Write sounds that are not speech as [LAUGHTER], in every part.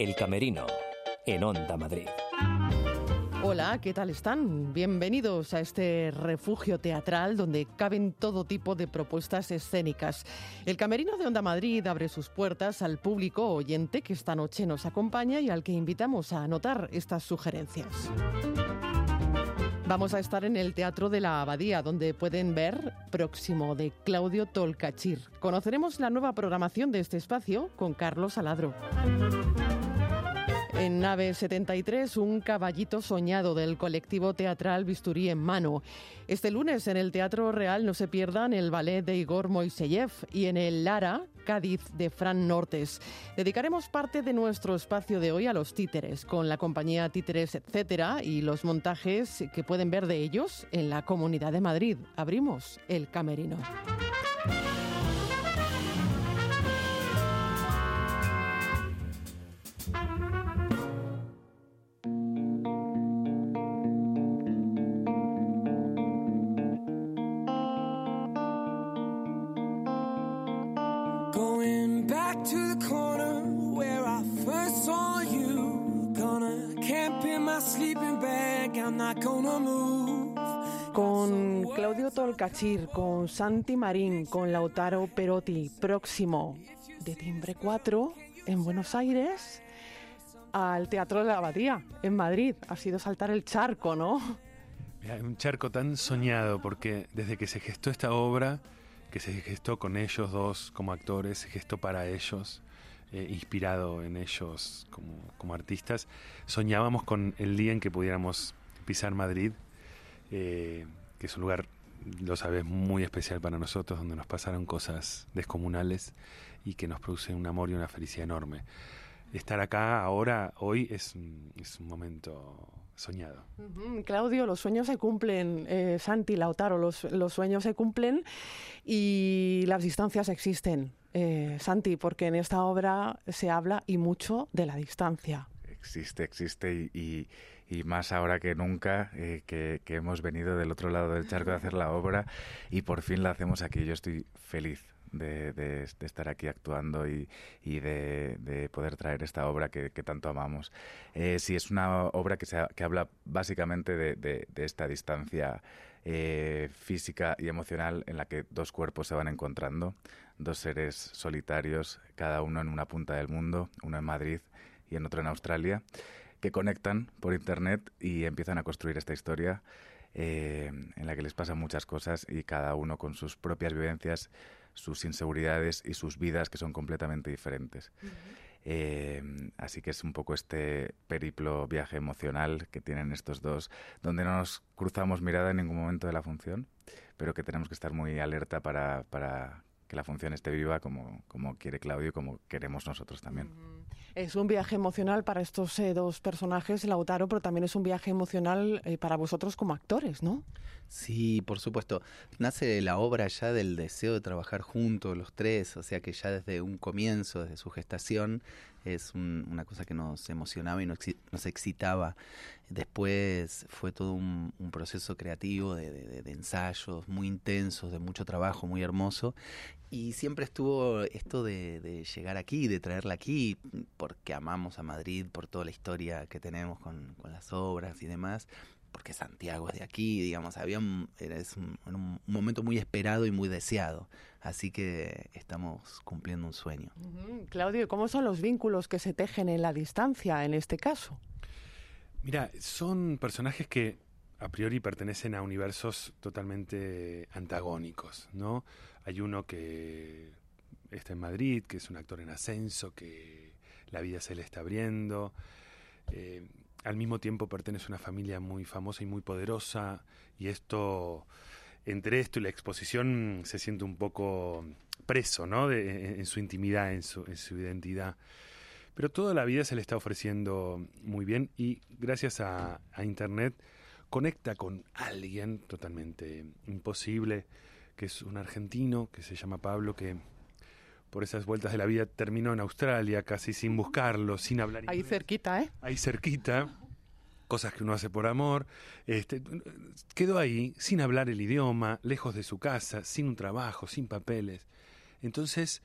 El Camerino, en Onda Madrid. Hola, ¿qué tal están? Bienvenidos a este refugio teatral donde caben todo tipo de propuestas escénicas. El Camerino de Onda Madrid abre sus puertas al público oyente que esta noche nos acompaña y al que invitamos a anotar estas sugerencias. Vamos a estar en el Teatro de la Abadía, donde pueden ver Próximo de Claudio Tolcachir. Conoceremos la nueva programación de este espacio con Carlos Aladro. En Nave 73, un caballito soñado del colectivo teatral Bisturí en Mano. Este lunes en el Teatro Real no se pierdan el ballet de Igor Moiseyev y en el Lara, Cádiz de Fran Nortes. Dedicaremos parte de nuestro espacio de hoy a los títeres, con la compañía Títeres Etcétera y los montajes que pueden ver de ellos en la Comunidad de Madrid. Abrimos el camerino. Claudio Tolcachir, con Santi Marín, con Lautaro Perotti, próximo de Timbre 4 en Buenos Aires al Teatro de la Abadía en Madrid. Ha sido saltar el charco, ¿no? Mira, un charco tan soñado porque desde que se gestó esta obra, que se gestó con ellos dos como actores, se gestó para ellos, eh, inspirado en ellos como, como artistas, soñábamos con el día en que pudiéramos pisar Madrid, eh, que es un lugar, lo sabes, muy especial para nosotros, donde nos pasaron cosas descomunales y que nos produce un amor y una felicidad enorme. Estar acá ahora, hoy, es, un- es un momento soñado. Claudio, los sueños se cumplen. Eh, Santi, Lautaro, los, los sueños se cumplen y las distancias existen. Eh, Santi, porque en esta obra se habla y mucho de la distancia. Existe, existe y, y- y más ahora que nunca eh, que, que hemos venido del otro lado del charco de hacer la obra y por fin la hacemos aquí. Yo estoy feliz de, de- de estar aquí actuando y, y de, de poder traer esta obra que, que tanto amamos. Eh, sí, es una obra que, se que habla básicamente de esta distancia eh, física y emocional en la que dos cuerpos se van encontrando, dos seres solitarios, cada uno en una punta del mundo, uno en Madrid y en otro en Australia, que conectan por internet y empiezan a construir esta historia eh, en la que les pasan muchas cosas y cada uno con sus propias vivencias, sus inseguridades y sus vidas que son completamente diferentes. Eh, así que es un poco este periplo, viaje emocional que tienen estos dos, donde no nos cruzamos mirada en ningún momento de la función, pero que tenemos que estar muy alerta para, para que la función esté viva como, como quiere Claudio y como queremos nosotros también. Es un viaje emocional para estos eh, dos personajes, Lautaro, pero también es un viaje emocional eh, para vosotros como actores, ¿no? Sí, por supuesto. Nace la obra ya del deseo de trabajar juntos los tres, o sea que ya desde un comienzo, desde su gestación, es un- una cosa que nos emocionaba y nos, nos excitaba. Después fue todo un, un proceso creativo de- de- de ensayos muy intensos, de mucho trabajo, muy hermoso. Y siempre estuvo esto de, de llegar aquí, de traerla aquí, porque amamos a Madrid, por toda la historia que tenemos con, con las obras y demás porque Santiago es de aquí, digamos, había un, era es un, un momento muy esperado y muy deseado, así que estamos cumpliendo un sueño. Claudio, ¿cómo son los vínculos que se tejen en la distancia en este caso? Mira, son personajes que a priori pertenecen a universos totalmente antagónicos, ¿no? Hay uno que está en Madrid, que es un actor en ascenso, que la vida se le está abriendo. Eh, al mismo tiempo pertenece a una familia muy famosa y muy poderosa, y esto, entre esto y la exposición, se siente un poco preso, ¿no? En, su intimidad, en su, en su identidad. Pero toda la vida se le está ofreciendo muy bien y gracias a Internet conecta con alguien totalmente imposible, que es un argentino que se llama Pablo, que por esas vueltas de la vida terminó en Australia casi sin buscarlo, sin hablar Ahí inglés. cerquita, ¿eh? ahí cerquita, cosas que uno hace por amor, este, quedó ahí sin hablar el idioma, lejos de su casa, sin un trabajo, sin papeles. Entonces,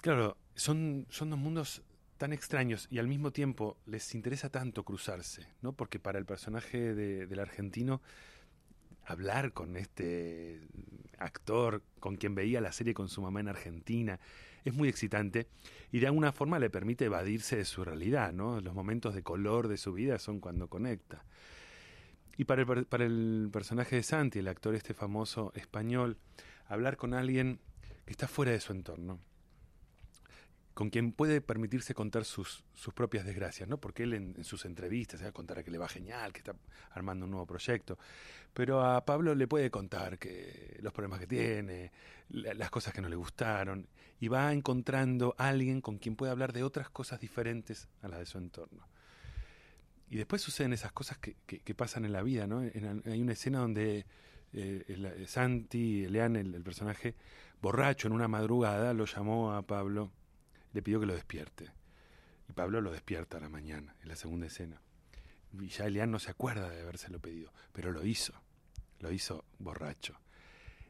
claro, son, son dos mundos tan extraños y al mismo tiempo les interesa tanto cruzarse, ¿no? Porque para el personaje de- del argentino hablar con este actor con quien veía la serie con su mamá en Argentina es muy excitante y de alguna forma le permite evadirse de su realidad, ¿no? Los momentos de color de su vida son cuando conecta. Y para el, para el personaje de Santi, el actor este famoso español, hablar con alguien que está fuera de su entorno, con quien puede permitirse contar sus, sus propias desgracias, ¿no? Porque él en, sus entrevistas se va a que le va genial, que está armando un nuevo proyecto, pero a Pablo le puede contar que los problemas que tiene, la- las cosas que no le gustaron, y va encontrando a alguien con quien puede hablar de otras cosas diferentes a las de su entorno. Y después suceden esas cosas que, que- pasan en la vida, ¿no? Hay una escena donde eh, el- Santi, Leán, el, el personaje, borracho en una madrugada, lo llamó a Pablo, le pidió que lo despierte. Y Pablo lo despierta a la mañana, en la segunda escena. Y ya Leán no se acuerda de habérselo pedido, pero lo hizo, lo hizo borracho.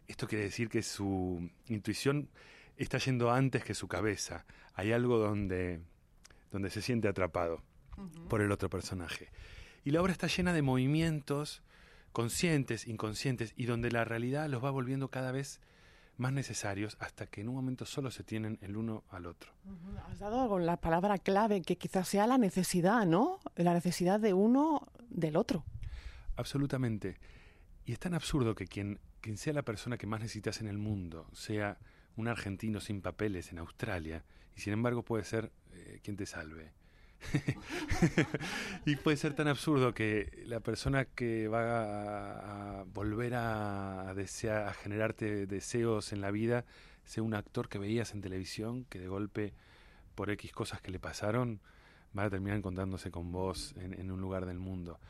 Esto quiere decir que su intuición está yendo antes que su cabeza. Hay algo donde, donde se siente atrapado por el otro personaje. Y la obra está llena de movimientos conscientes, inconscientes, y donde la realidad los va volviendo cada vez más necesarios hasta que en un momento solo se tienen el uno al otro. Has dado con la palabra clave que quizás sea la necesidad, ¿no? La necesidad de uno del otro. Absolutamente. Y es tan absurdo que quien, quien sea la persona que más necesitas en el mundo sea un argentino sin papeles en Australia, y sin embargo puede ser eh, quien te salve. [LAUGHS] y puede ser tan absurdo que la persona que va a, volver a, a generarte deseos en la vida sea un actor que veías en televisión que de golpe por X cosas que le pasaron va a terminar encontrándose con vos en, un lugar del mundo.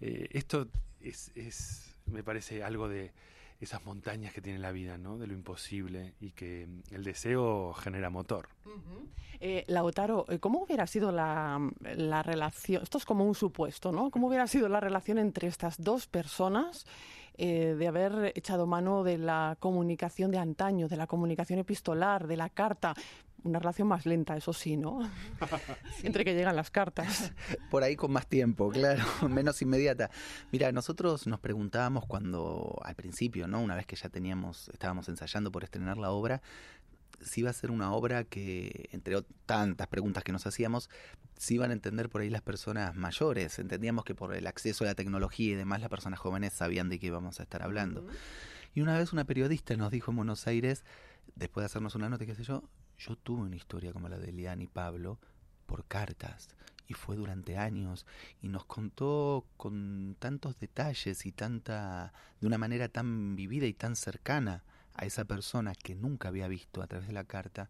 Eh, esto es, es, me parece, algo de esas montañas que tiene la vida, ¿no? De lo imposible y que mm, el deseo genera motor. Eh, ¿cómo hubiera sido la, la relación? Esto es como un supuesto, ¿no? ¿Cómo hubiera sido la relación entre estas dos personas eh, de haber echado mano de la comunicación de antaño, de la comunicación epistolar, de la carta? Una relación más lenta, eso sí, ¿no? [LAUGHS] Entre que llegan las cartas. Por ahí con más tiempo, claro, [LAUGHS] menos inmediata. Mira, nosotros nos preguntábamos cuando, al principio, ¿no? Una vez que ya teníamos, estábamos ensayando por estrenar la obra, si iba a ser una obra que, entre tantas preguntas que nos hacíamos, si iban a entender por ahí las personas mayores. Entendíamos que por el acceso a la tecnología y demás, las personas jóvenes sabían de qué íbamos a estar hablando. Y una vez una periodista nos dijo en Buenos Aires, después de hacernos una nota, qué sé yo, yo tuve una historia como la de Lian y Pablo por cartas. Y fue durante años. Y nos contó con tantos detalles y tanta. de una manera tan vivida y tan cercana a esa persona que nunca había visto a través de la carta,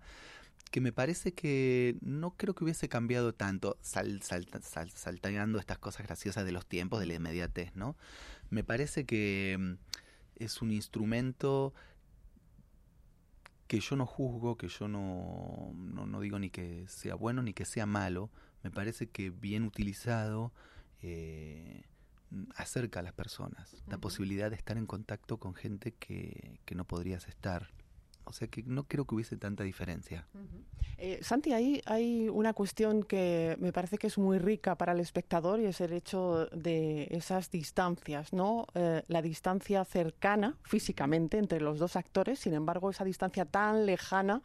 que me parece que no creo que hubiese cambiado tanto, sal, sal, sal- saltando estas cosas graciosas de los tiempos, de la inmediatez, ¿no? Me parece que mm, es un instrumento que yo no juzgo, que yo no, no, no digo ni que sea bueno ni que sea malo, me parece que bien utilizado eh, acerca a las personas, la posibilidad de estar en contacto con gente que, que no podrías estar. O sea que no creo que hubiese tanta diferencia. Eh, Santi, ahí hay una cuestión que me parece que es muy rica para el espectador y es el hecho de esas distancias, ¿no? Eh, la distancia cercana físicamente entre los dos actores, sin embargo, esa distancia tan lejana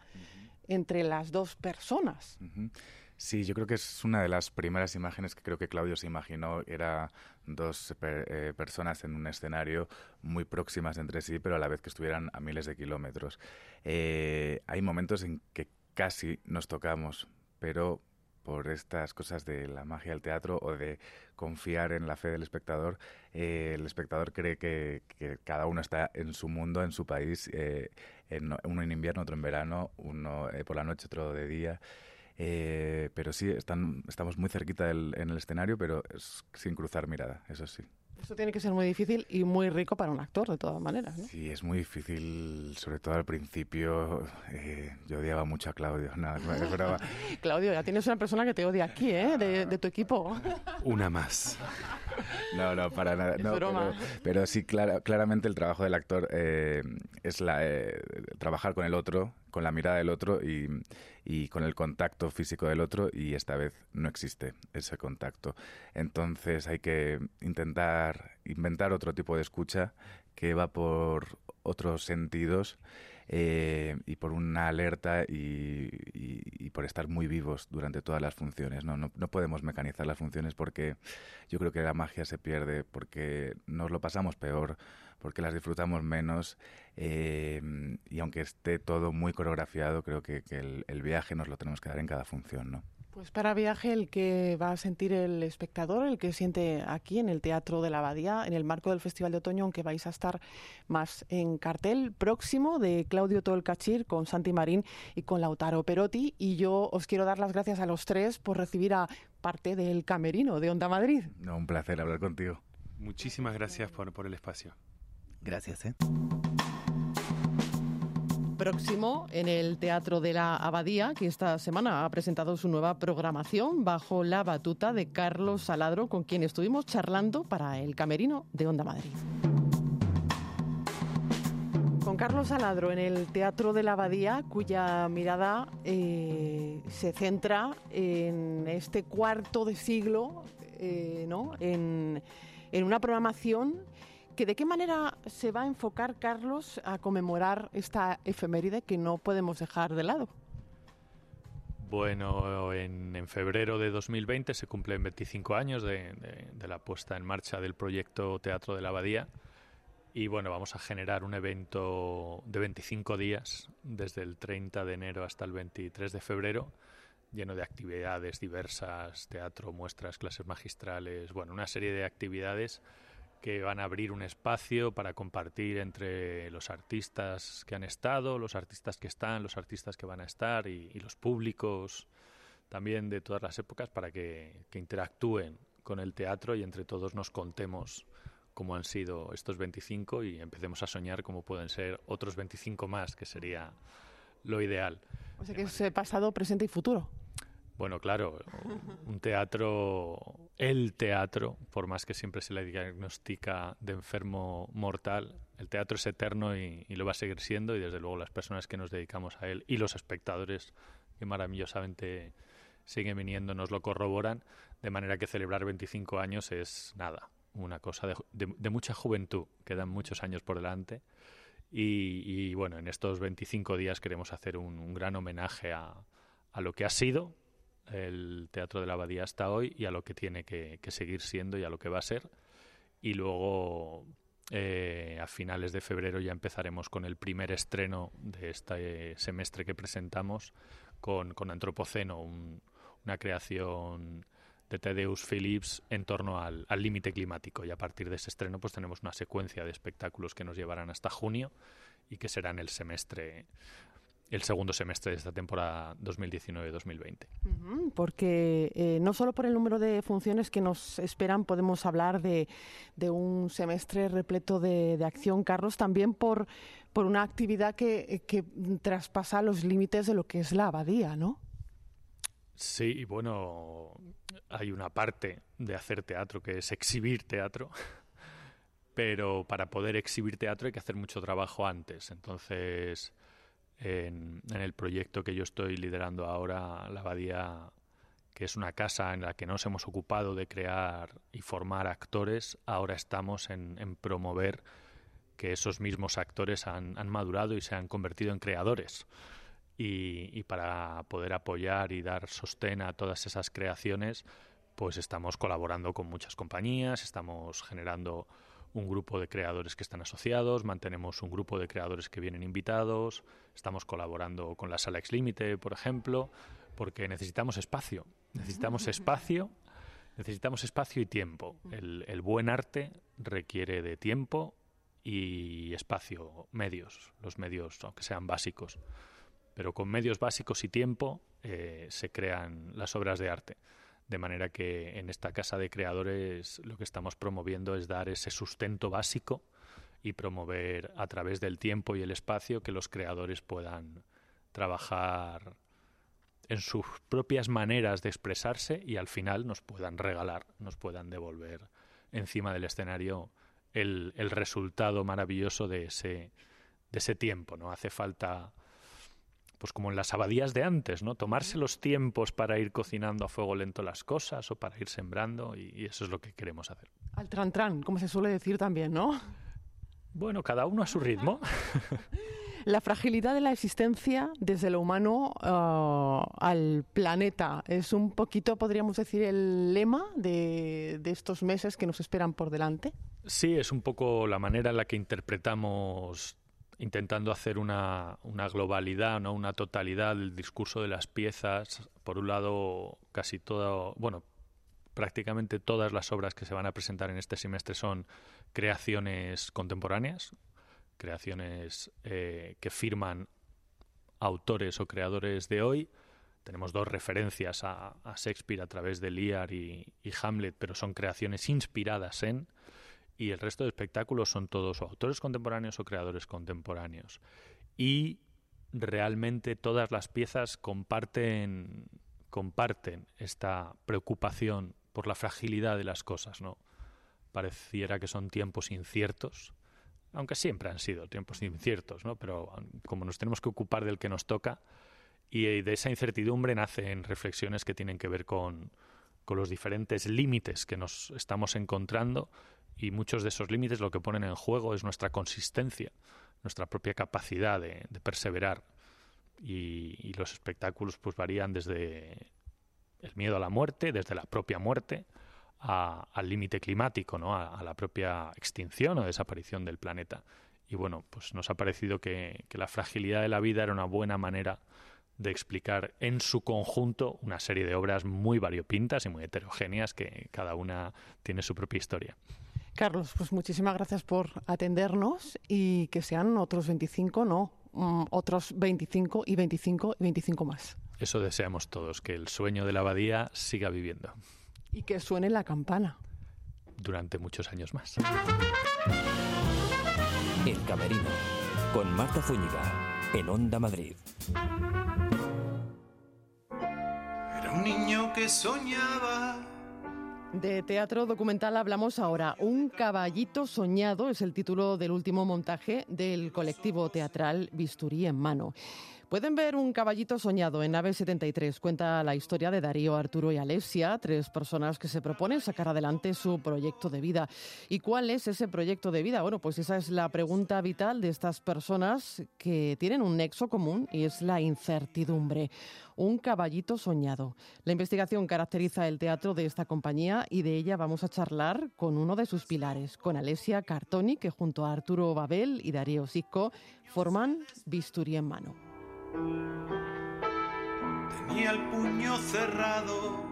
entre las dos personas. Ujú. Sí, yo creo que es una de las primeras imágenes que creo que Claudio se imaginó. Era dos eh, personas en un escenario muy próximas entre sí, pero a la vez que estuvieran a miles de kilómetros. Eh, hay momentos en que casi nos tocamos, pero por estas cosas de la magia del teatro o de confiar en la fe del espectador, eh, el espectador cree que, cada uno está en su mundo, en su país, en- uno en invierno, otro en verano, uno por la noche, otro de día. Eh, pero sí, están, estamos muy cerquita del, en el escenario, pero es sin cruzar mirada, eso sí. Eso tiene que ser muy difícil y muy rico para un actor, de todas maneras. ¿no? Sí, es muy difícil, sobre todo al principio. eh, yo odiaba mucho a Claudio, [LAUGHS] no, es broma. [LAUGHS] Claudio, ya tienes una persona que te odia aquí, ¿eh? De, de tu equipo. Una más. [LAUGHS] No, no, para nada. Es no, broma. Pero, pero sí, clara- claramente el trabajo del actor eh, es la, eh, trabajar con el otro, con la mirada del otro y, y, con el contacto físico del otro y esta vez no existe ese contacto. Entonces hay que intentar inventar otro tipo de escucha que va por otros sentidos eh, y por una alerta y, por estar muy vivos durante todas las funciones. ¿no? No, podemos mecanizar las funciones porque yo creo que la magia se pierde, porque nos lo pasamos peor, porque las disfrutamos menos eh, y aunque esté todo muy coreografiado, creo que, el, el, viaje nos lo tenemos que dar en cada función. ¿no? Pues para viaje el que va a sentir el espectador, el que siente aquí en el Teatro de la Abadía, en el marco del Festival de Otoño, aunque vais a estar más en cartel próximo de Claudio Tolcachir con Santi Marín y con Lautaro Perotti. Y yo os quiero dar las gracias a los tres por recibir a parte del camerino de Onda Madrid. No, un placer hablar contigo. Muchísimas gracias por, por el espacio. Gracias, ¿eh? Próximo en el Teatro de la Abadía, que esta semana ha presentado su nueva programación bajo la batuta de Carlos Saladro, con quien estuvimos charlando para el Camerino de Onda Madrid. Con Carlos Saladro en el Teatro de la Abadía, cuya mirada eh, se centra en este cuarto de siglo, eh, ¿no? en, en una programación ¿De qué manera se va a enfocar, Carlos, a conmemorar esta efeméride que no podemos dejar de lado? Bueno, en, febrero de 2020 se cumplen 25 años de, la puesta en marcha del proyecto Teatro de la Abadía. Y bueno, vamos a generar un evento de 25 días, desde el 30 de enero hasta el 23 de febrero, lleno de actividades diversas, teatro, muestras, clases magistrales, bueno, una serie de actividades que van a abrir un espacio para compartir entre los artistas que han estado, los artistas que están, los artistas que van a estar y, los públicos también de todas las épocas para que, interactúen con el teatro y entre todos nos contemos cómo han sido estos 25 y empecemos a soñar cómo pueden ser otros 25 más, que sería lo ideal. O sea que es pasado, presente y futuro. Bueno, claro, un teatro, el teatro, por más que siempre se le diagnostica de enfermo mortal, el teatro es eterno y, lo va a seguir siendo y desde luego las personas que nos dedicamos a él y los espectadores que maravillosamente siguen viniendo nos lo corroboran, de manera que celebrar 25 años es nada, una cosa de, mucha juventud, quedan muchos años por delante. Y, bueno, en estos 25 días queremos hacer un, gran homenaje a, a lo que ha sido, el Teatro de la Abadía hasta hoy y a lo que tiene que, seguir siendo y a lo que va a ser. Y luego, eh, a finales de febrero, ya empezaremos con el primer estreno de este semestre que presentamos con, con Antropoceno, una creación de Tedeus Phillips en torno al límite climático. Y a partir de ese estreno, pues tenemos una secuencia de espectáculos que nos llevarán hasta junio y que serán el semestre el segundo semestre de esta temporada 2019-2020. porque eh, no solo por el número de funciones que nos esperan podemos hablar de, un semestre repleto de, acción, Carlos, también por, por una actividad que, que traspasa los límites de lo que es la abadía, ¿no? Sí, y bueno, hay una parte de hacer teatro que es exhibir teatro, [LAUGHS] pero para poder exhibir teatro hay que hacer mucho trabajo antes. Entonces, en, el proyecto que yo estoy liderando ahora, la Abadía, que es una casa en la que nos hemos ocupado de crear y formar actores, ahora estamos en, promover que esos mismos actores han, madurado y se han convertido en creadores. Y, para poder apoyar y dar sostén a todas esas creaciones, pues estamos colaborando con muchas compañías, estamos generando un grupo de creadores que están asociados, mantenemos un grupo de creadores que vienen invitados, estamos colaborando con la sala Ex Límite, por ejemplo, porque necesitamos espacio, necesitamos espacio, necesitamos espacio y tiempo. El, el buen arte requiere de tiempo y espacio, medios, los medios, aunque sean básicos. Pero con medios básicos y tiempo eh, se crean las obras de arte. De manera que en esta casa de creadores lo que estamos promoviendo es dar ese sustento básico y promover a través del tiempo y el espacio que los creadores puedan trabajar en sus propias maneras de expresarse y al final nos puedan regalar, nos puedan devolver encima del escenario el, el resultado maravilloso de ese, de ese tiempo. ¿no? Hace falta pues como en las abadías de antes, ¿no? Tomarse los tiempos para ir cocinando a fuego lento las cosas o para ir sembrando y, y eso es lo que queremos hacer. Al tran tran, como se suele decir también, ¿no? Bueno, cada uno a su ritmo. [LAUGHS] La fragilidad de la existencia desde lo humano uh, al planeta es un poquito, podríamos decir, el lema de, de, estos meses que nos esperan por delante. Sí, es un poco la manera en la que interpretamos, intentando hacer una, una globalidad, ¿no? una totalidad del discurso de las piezas. Por un lado, casi todo, bueno, prácticamente todas las obras que se van a presentar en este semestre son creaciones contemporáneas, creaciones eh, que firman autores o creadores de hoy. Tenemos dos referencias a, Shakespeare a través de Lear y, Hamlet, pero son creaciones inspiradas en. Y el resto de espectáculos son todos autores contemporáneos o creadores contemporáneos. Y realmente todas las piezas comparten, comparten esta preocupación por la fragilidad de las cosas, ¿no? Pareciera que son tiempos inciertos, aunque siempre han sido tiempos inciertos, ¿no? Pero como nos tenemos que ocupar del que nos toca, y de esa incertidumbre nacen reflexiones que tienen que ver con, con los diferentes límites que nos estamos encontrando, y muchos de esos límites lo que ponen en juego es nuestra consistencia, nuestra propia capacidad de, perseverar. Y, y los espectáculos pues varían desde el miedo a la muerte, desde la propia muerte, a, al límite climático, ¿no? A, la propia extinción o desaparición del planeta. Y bueno, pues nos ha parecido que, la fragilidad de la vida era una buena manera de explicar en su conjunto una serie de obras muy variopintas y muy heterogéneas que cada una tiene su propia historia. Carlos, pues muchísimas gracias por atendernos y que sean otros 25, no, um, otros 25 y 25 y 25 más. Eso deseamos todos, que el sueño de la abadía siga viviendo. Y que suene la campana. Durante muchos años más. El Camerino, con Marta Zúñiga, en Onda Madrid. Era un niño que soñaba. De teatro documental hablamos ahora. Un caballito soñado es el título del último montaje del colectivo teatral Bisturí en mano. Pueden ver un caballito soñado en Nave 73. Cuenta la historia de Darío, Arturo y Alesia, tres personas que se proponen sacar adelante su proyecto de vida. ¿Y cuál es ese proyecto de vida? Bueno, pues esa es la pregunta vital de estas personas que tienen un nexo común y es la incertidumbre. Un caballito soñado. La investigación caracteriza el teatro de esta compañía y de ella vamos a charlar con uno de sus pilares, con Alesia Cartoni, que junto a Arturo Babel y Darío Sisco forman Bisturí en mano. Tenía el puño cerrado.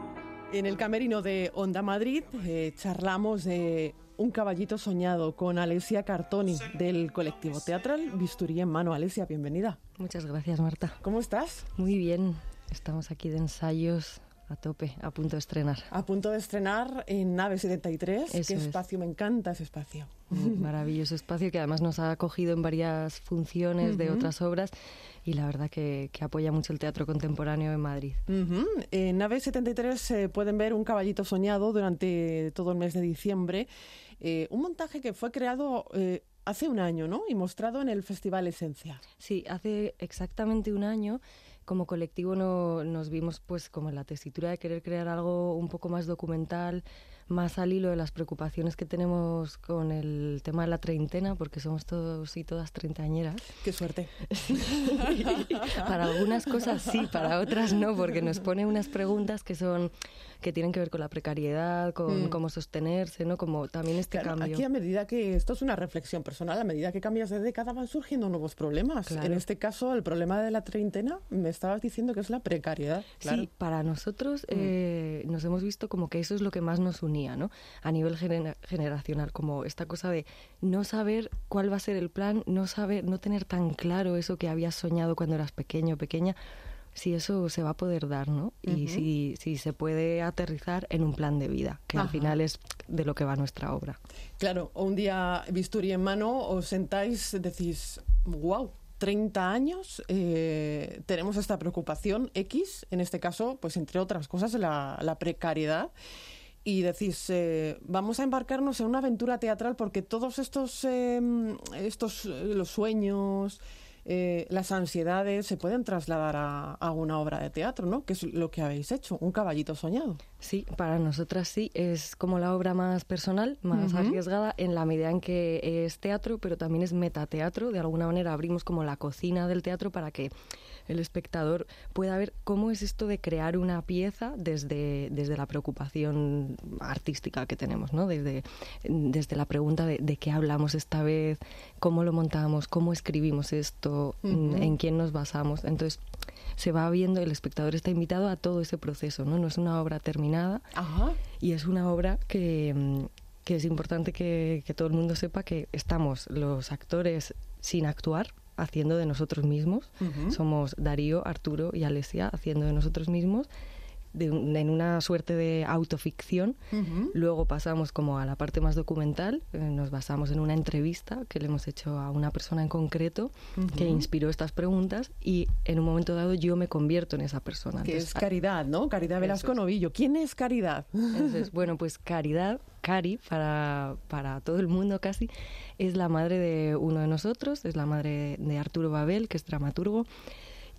En el camerino de Onda Madrid eh, charlamos de un caballito soñado con Alesia Cartoni del colectivo teatral Bisturí en mano. Alesia, bienvenida. Muchas gracias, Marta. ¿Cómo estás? Muy bien. Estamos aquí de ensayos a tope, a punto de estrenar. A punto de estrenar en Nave 73. Eso Qué es. espacio, me encanta ese espacio. [LAUGHS] Maravilloso espacio que además nos ha acogido en varias funciones de otras obras y la verdad que, que apoya mucho el teatro contemporáneo en Madrid. Ujú. En Nave 73 eh, pueden ver un caballito soñado durante todo el mes de diciembre. Eh, un montaje que fue creado eh, hace un año, ¿no? Y mostrado en el Festival Esencia. Sí, hace exactamente un año como colectivo no, nos vimos pues como en la tesitura de querer crear algo un poco más documental, más al hilo de las preocupaciones que tenemos con el tema de la treintena, porque somos todos y todas treintañeras. Qué suerte. [LAUGHS] para algunas cosas sí, para otras no, porque nos pone unas preguntas que son que tienen que ver con la precariedad, con Mm. cómo sostenerse, ¿no? Como también este Claro, cambio. aquí a medida que esto es una reflexión personal, a medida que cambias de década van surgiendo nuevos problemas. Claro. En este caso, el problema de la treintena, me estabas diciendo que es la precariedad. Claro. Sí, para nosotros Mm. eh, nos hemos visto como que eso es lo que más nos unía, ¿no? A nivel genera- generacional, como esta cosa de no saber cuál va a ser el plan, no saber, no tener tan claro eso que habías soñado cuando eras pequeño o pequeña, si eso se va a poder dar, ¿no? Y si, si se puede aterrizar en un plan de vida, que al final es de lo que va nuestra obra. Claro, un día bisturí en mano, os sentáis, decís, wow, 30 años, eh, tenemos esta preocupación X, en este caso, pues entre otras cosas, la, la precariedad. Y decís, eh, vamos a embarcarnos en una aventura teatral porque todos estos, eh, estos los sueños, eh, las ansiedades se pueden trasladar a, a, una obra de teatro, ¿no? Que es lo que habéis hecho, un caballito soñado. Sí, para nosotras sí, es como la obra más personal, más arriesgada, en la medida en que es teatro, pero también es metateatro. De alguna manera abrimos como la cocina del teatro para que el espectador pueda ver cómo es esto de crear una pieza desde, desde la preocupación artística que tenemos, ¿no? Desde, desde la pregunta de, de qué hablamos esta vez, cómo lo montamos, cómo escribimos esto, en quién nos basamos. Entonces, se va viendo, el espectador está invitado a todo ese proceso, ¿no? No es una obra terminada y es una obra que, que es importante que, que, todo el mundo sepa que estamos los actores sin actuar, haciendo de nosotros mismos. Somos Darío, Arturo y Alesia haciendo de nosotros mismos en una suerte de autoficción. Luego pasamos como a la parte más documental, eh, nos basamos en una entrevista que le hemos hecho a una persona en concreto que inspiró estas preguntas y en un momento dado yo me convierto en esa persona. Que es Caridad, ¿no? Caridad Velasco Novillo. ¿Quién es Caridad? Entonces, [LAUGHS] bueno, pues Caridad, Cari, para, para todo el mundo casi, es la madre de uno de nosotros, es la madre de Arturo Babel, que es dramaturgo,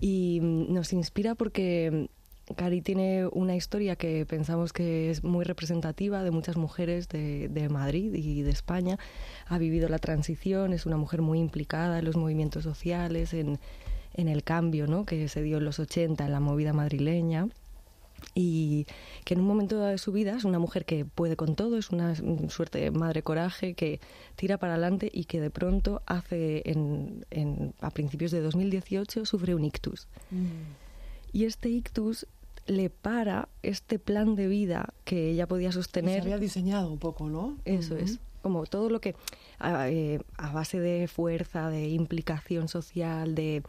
y mm, nos inspira porque Cari tiene una historia que pensamos que es muy representativa de muchas mujeres de, Madrid y de España. Ha vivido la transición, es una mujer muy implicada en los movimientos sociales, en, el cambio ¿no? que se dio en los 80 en la movida madrileña y que en un momento de su vida es una mujer que puede con todo, es una suerte de madre coraje que tira para adelante y que de pronto hace en, a principios de 2018 sufre un ictus. Mm. Y este ictus le para este plan de vida que ella podía sostener. se había diseñado un poco, ¿no? Eso es. Como todo lo que eh, a, base de fuerza, de implicación social, de,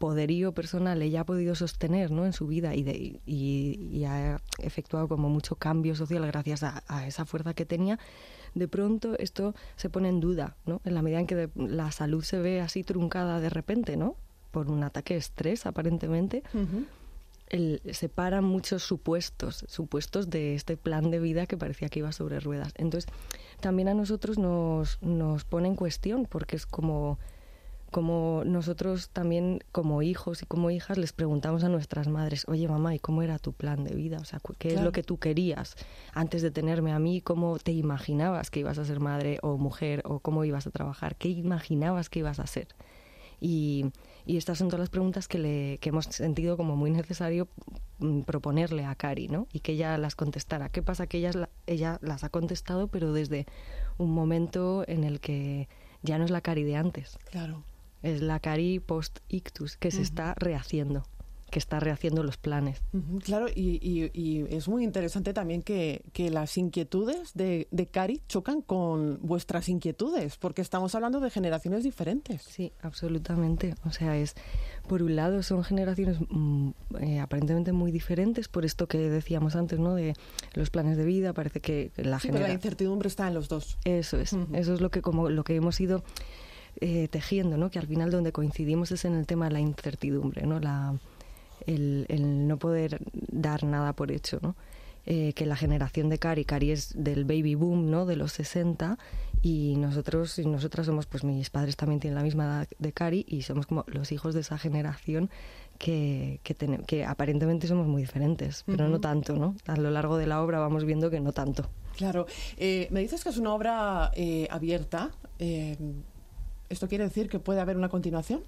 poderío personal, ella ha podido sostener ¿no? en su vida y, de, y, ha efectuado como mucho cambio social gracias a, a, esa fuerza que tenía. De pronto esto se pone en duda, ¿no? En la medida en que la salud se ve así truncada de repente, ¿no? Por un ataque de estrés, aparentemente el, separan muchos supuestos, supuestos de este plan de vida que parecía que iba sobre ruedas. Entonces, también a nosotros nos, nos pone en cuestión, porque es como, como nosotros también como hijos y como hijas les preguntamos a nuestras madres, oye mamá, ¿y cómo era tu plan de vida? O sea, ¿qué es lo que tú querías antes de tenerme a mí? ¿Cómo te imaginabas que ibas a ser madre o mujer o cómo ibas a trabajar? ¿Qué imaginabas que ibas a ser? Y, y estas son todas las preguntas que, le, que hemos sentido como muy necesario mm, proponerle a Cari, ¿no? Y que ella las contestara. ¿Qué pasa? Que ella, ella las ha contestado, pero desde un momento en el que ya no es la Cari de antes. Claro. Es la Cari post-ictus, que se está rehaciendo que está rehaciendo los planes. claro, y, es muy interesante también que, las inquietudes de, de, Cari chocan con vuestras inquietudes, porque estamos hablando de generaciones diferentes. Sí, absolutamente. O sea, es por un lado son generaciones mm, eh, aparentemente muy diferentes por esto que decíamos antes, ¿no? De los planes de vida. Parece que la sí, la incertidumbre está en los dos. Eso es. Eso es lo que como lo que hemos ido eh, tejiendo, ¿no? Que al final donde coincidimos es en el tema de la incertidumbre, ¿no? La el, no poder dar nada por hecho, ¿no? Eh, que la generación de Cari, Cari es del baby boom, ¿no? De los 60 y nosotros y nosotras somos, pues mis padres también tienen la misma edad de Cari y somos como los hijos de esa generación que, que, que aparentemente somos muy diferentes, pero no tanto, ¿no? A lo largo de la obra vamos viendo que no tanto. Claro. Eh, me dices que es una obra eh, abierta. ¿Esto quiere decir que puede haber una continuación?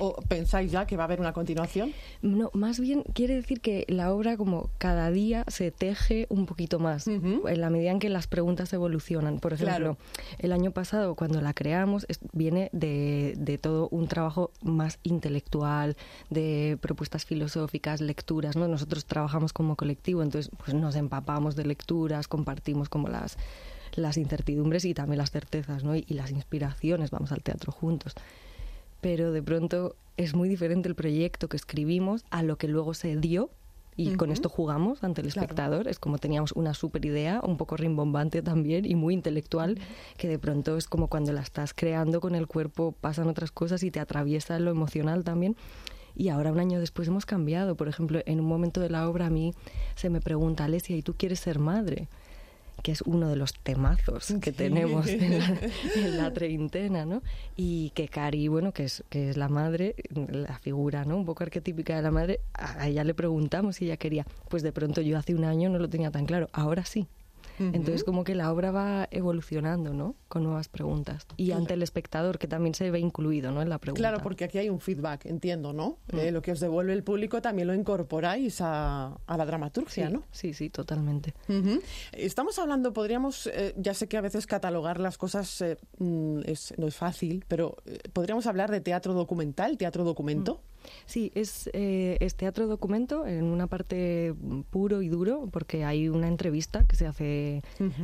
¿O pensáis ya que va a haber una continuación? No, más bien quiere decir que la obra como cada día se teje un poquito más, en la medida en que las preguntas evolucionan. Por ejemplo, el año pasado cuando la creamos viene de, de, todo un trabajo más intelectual, de propuestas filosóficas, lecturas, ¿no? Nosotros trabajamos como colectivo, entonces pues nos empapamos de lecturas, compartimos como las las incertidumbres y también las certezas, ¿no? Y, las inspiraciones, vamos al teatro juntos. Pero de pronto es muy diferente el proyecto que escribimos a lo que luego se dio y con esto jugamos ante el espectador. Es como teníamos una super idea, un poco rimbombante también y muy intelectual, que de pronto es como cuando la estás creando con el cuerpo pasan otras cosas y te atraviesa lo emocional también. Y ahora, un año después, hemos cambiado. Por ejemplo, en un momento de la obra a mí se me pregunta, Alesia, ¿y tú quieres ser madre? Que es uno de los temazos que tenemos en la, treintena, ¿no? Y que Cari, bueno, que es, que es la madre, la figura, ¿no? Un poco arquetípica de la madre, a ella le preguntamos si ella quería. Pues de pronto yo hace un año no lo tenía tan claro, ahora sí. Entonces como que la obra va evolucionando, ¿no? Con nuevas preguntas. Y ante el espectador, que también se ve incluido, ¿no? En la pregunta. Claro, porque aquí hay un feedback, entiendo, ¿no? Mm. Eh, lo que os devuelve el público también lo incorporáis a, la dramaturgia, ¿no? Sí, sí, totalmente. Estamos hablando, podríamos, eh, ya sé que a veces catalogar las cosas eh, mm, no es fácil, pero podríamos hablar de teatro documental, teatro documento. Mm. Sí, es, eh, es, teatro documento en una parte puro y duro, porque hay una entrevista que se hace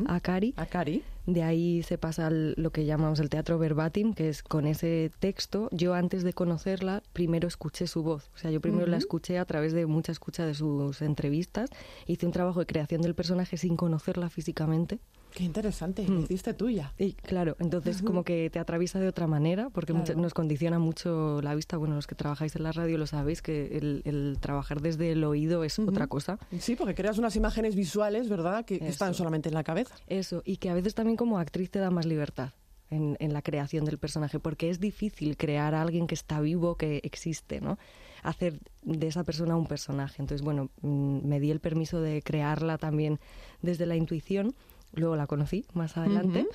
a Cari. A Cari. De ahí se pasa al, lo que llamamos el teatro verbatim, que es con ese texto. Yo antes de conocerla, primero escuché su voz. O sea, yo primero la escuché a través de mucha escucha de sus entrevistas. Hice un trabajo de creación del personaje sin conocerla físicamente. Qué interesante, mm. hiciste tuya. Y claro, entonces como que te atraviesa de otra manera, porque nos condiciona mucho la vista. Bueno, los que trabajáis en la radio lo sabéis, que el, trabajar desde el oído es otra cosa. Sí, porque creas unas imágenes visuales, ¿verdad?, que, están solamente en la cabeza. Eso, y que a veces también como actriz te da más libertad. En, en, la creación del personaje, porque es difícil crear a alguien que está vivo, que existe, ¿no? Hacer de esa persona un personaje. Entonces, bueno, mm, me di el permiso de crearla también desde la intuición luego la conocí más adelante.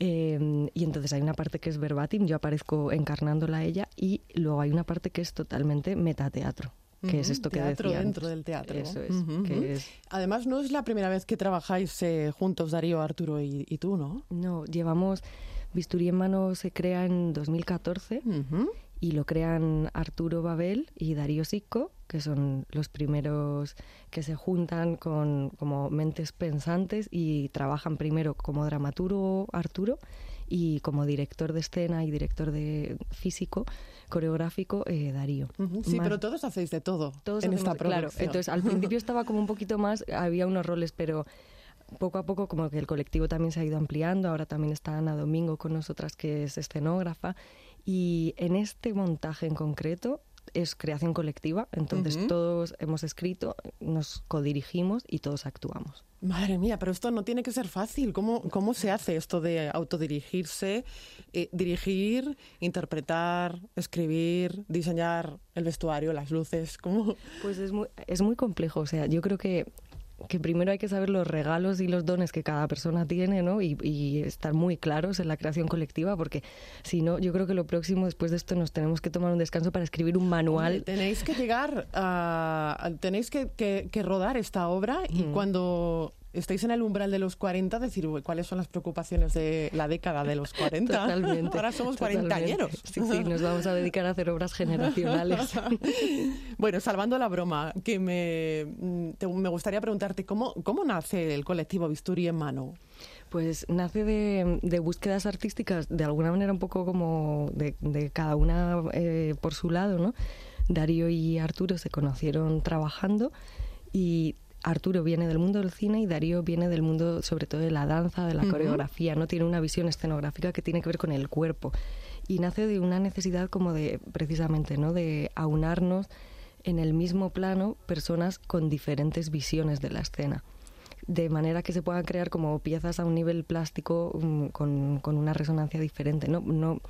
Em, y entonces hay una parte que es verbatim, yo aparezco encarnándola a ella, y luego hay una parte que es totalmente metateatro. Que es esto que teatro decía dentro del teatro. Eso es, Además, no es la primera vez que trabajáis eh, juntos, Darío, Arturo y, tú, ¿no? No, llevamos... Bisturí en mano se crea en 2014 y lo crean Arturo Babel y Darío Sico, que son los primeros que se juntan con como mentes pensantes y trabajan primero como dramaturgo Arturo y como director de escena y director de físico coreográfico eh, Darío. Sí, pero todos hacéis de todo todos en esta Claro, entonces al principio estaba como un poquito más, había unos roles, pero poco a poco como que el colectivo también se ha ido ampliando, ahora también está Ana Domingo con nosotras que es escenógrafa y en este montaje en concreto es creación colectiva, entonces todos hemos escrito, nos codirigimos y todos actuamos. Madre mía, pero esto no tiene que ser fácil. ¿Cómo, cómo se hace esto de autodirigirse, eh, dirigir, interpretar, escribir, diseñar el vestuario, las luces? ¿Cómo? Pues es muy, es muy complejo. O sea, yo creo que que primero hay que saber los regalos y los dones que cada persona tiene, ¿no? Y, estar muy claros en la creación colectiva, porque si no, yo creo que lo próximo después de esto nos tenemos que tomar un descanso para escribir un manual. tenéis que llegar a, tenéis que, que, rodar esta obra y cuando estáis en el umbral de los 40, decir, ¿cuáles son las preocupaciones de la década de los 40? Totalmente. Ahora somos cuarentañeros. Sí, sí, nos vamos a dedicar a hacer obras generacionales. [LAUGHS] bueno, salvando la broma, que me, me gustaría preguntarte, ¿cómo, ¿cómo nace el colectivo Bisturí en Mano? Pues nace de, búsquedas artísticas, de alguna manera un poco como de, cada una eh, por su lado, ¿no? Darío y Arturo se conocieron trabajando y Arturo viene del mundo del cine y Darío viene del mundo sobre todo de la danza, de la coreografía, no tiene una visión escenográfica que tiene que ver con el cuerpo. Y nace de una necesidad como de precisamente, ¿no? de aunarnos en el mismo plano personas con diferentes visiones de la escena de manera que se puedan crear como piezas a un nivel plástico mm, con, con, una resonancia diferente. No, no,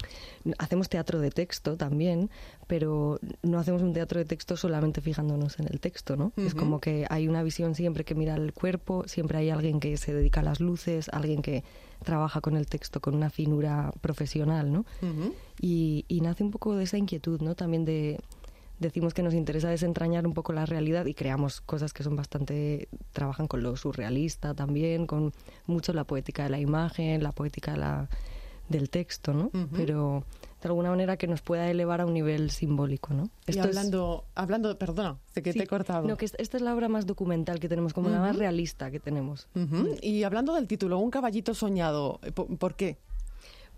hacemos teatro de texto también, pero no hacemos un teatro de texto solamente fijándonos en el texto, ¿no? Es como que hay una visión siempre que mira el cuerpo, siempre hay alguien que se dedica a las luces, alguien que trabaja con el texto con una finura profesional, ¿no? y, y nace un poco de esa inquietud, ¿no? También de decimos que nos interesa desentrañar un poco la realidad y creamos cosas que son bastante trabajan con lo surrealista también con mucho la poética de la imagen la poética la, del texto no pero de alguna manera que nos pueda elevar a un nivel simbólico no y hablando hablando perdona de que te he cortado. No que esta es la obra más documental que tenemos como la más realista que tenemos. Y hablando del título un caballito soñado ¿por qué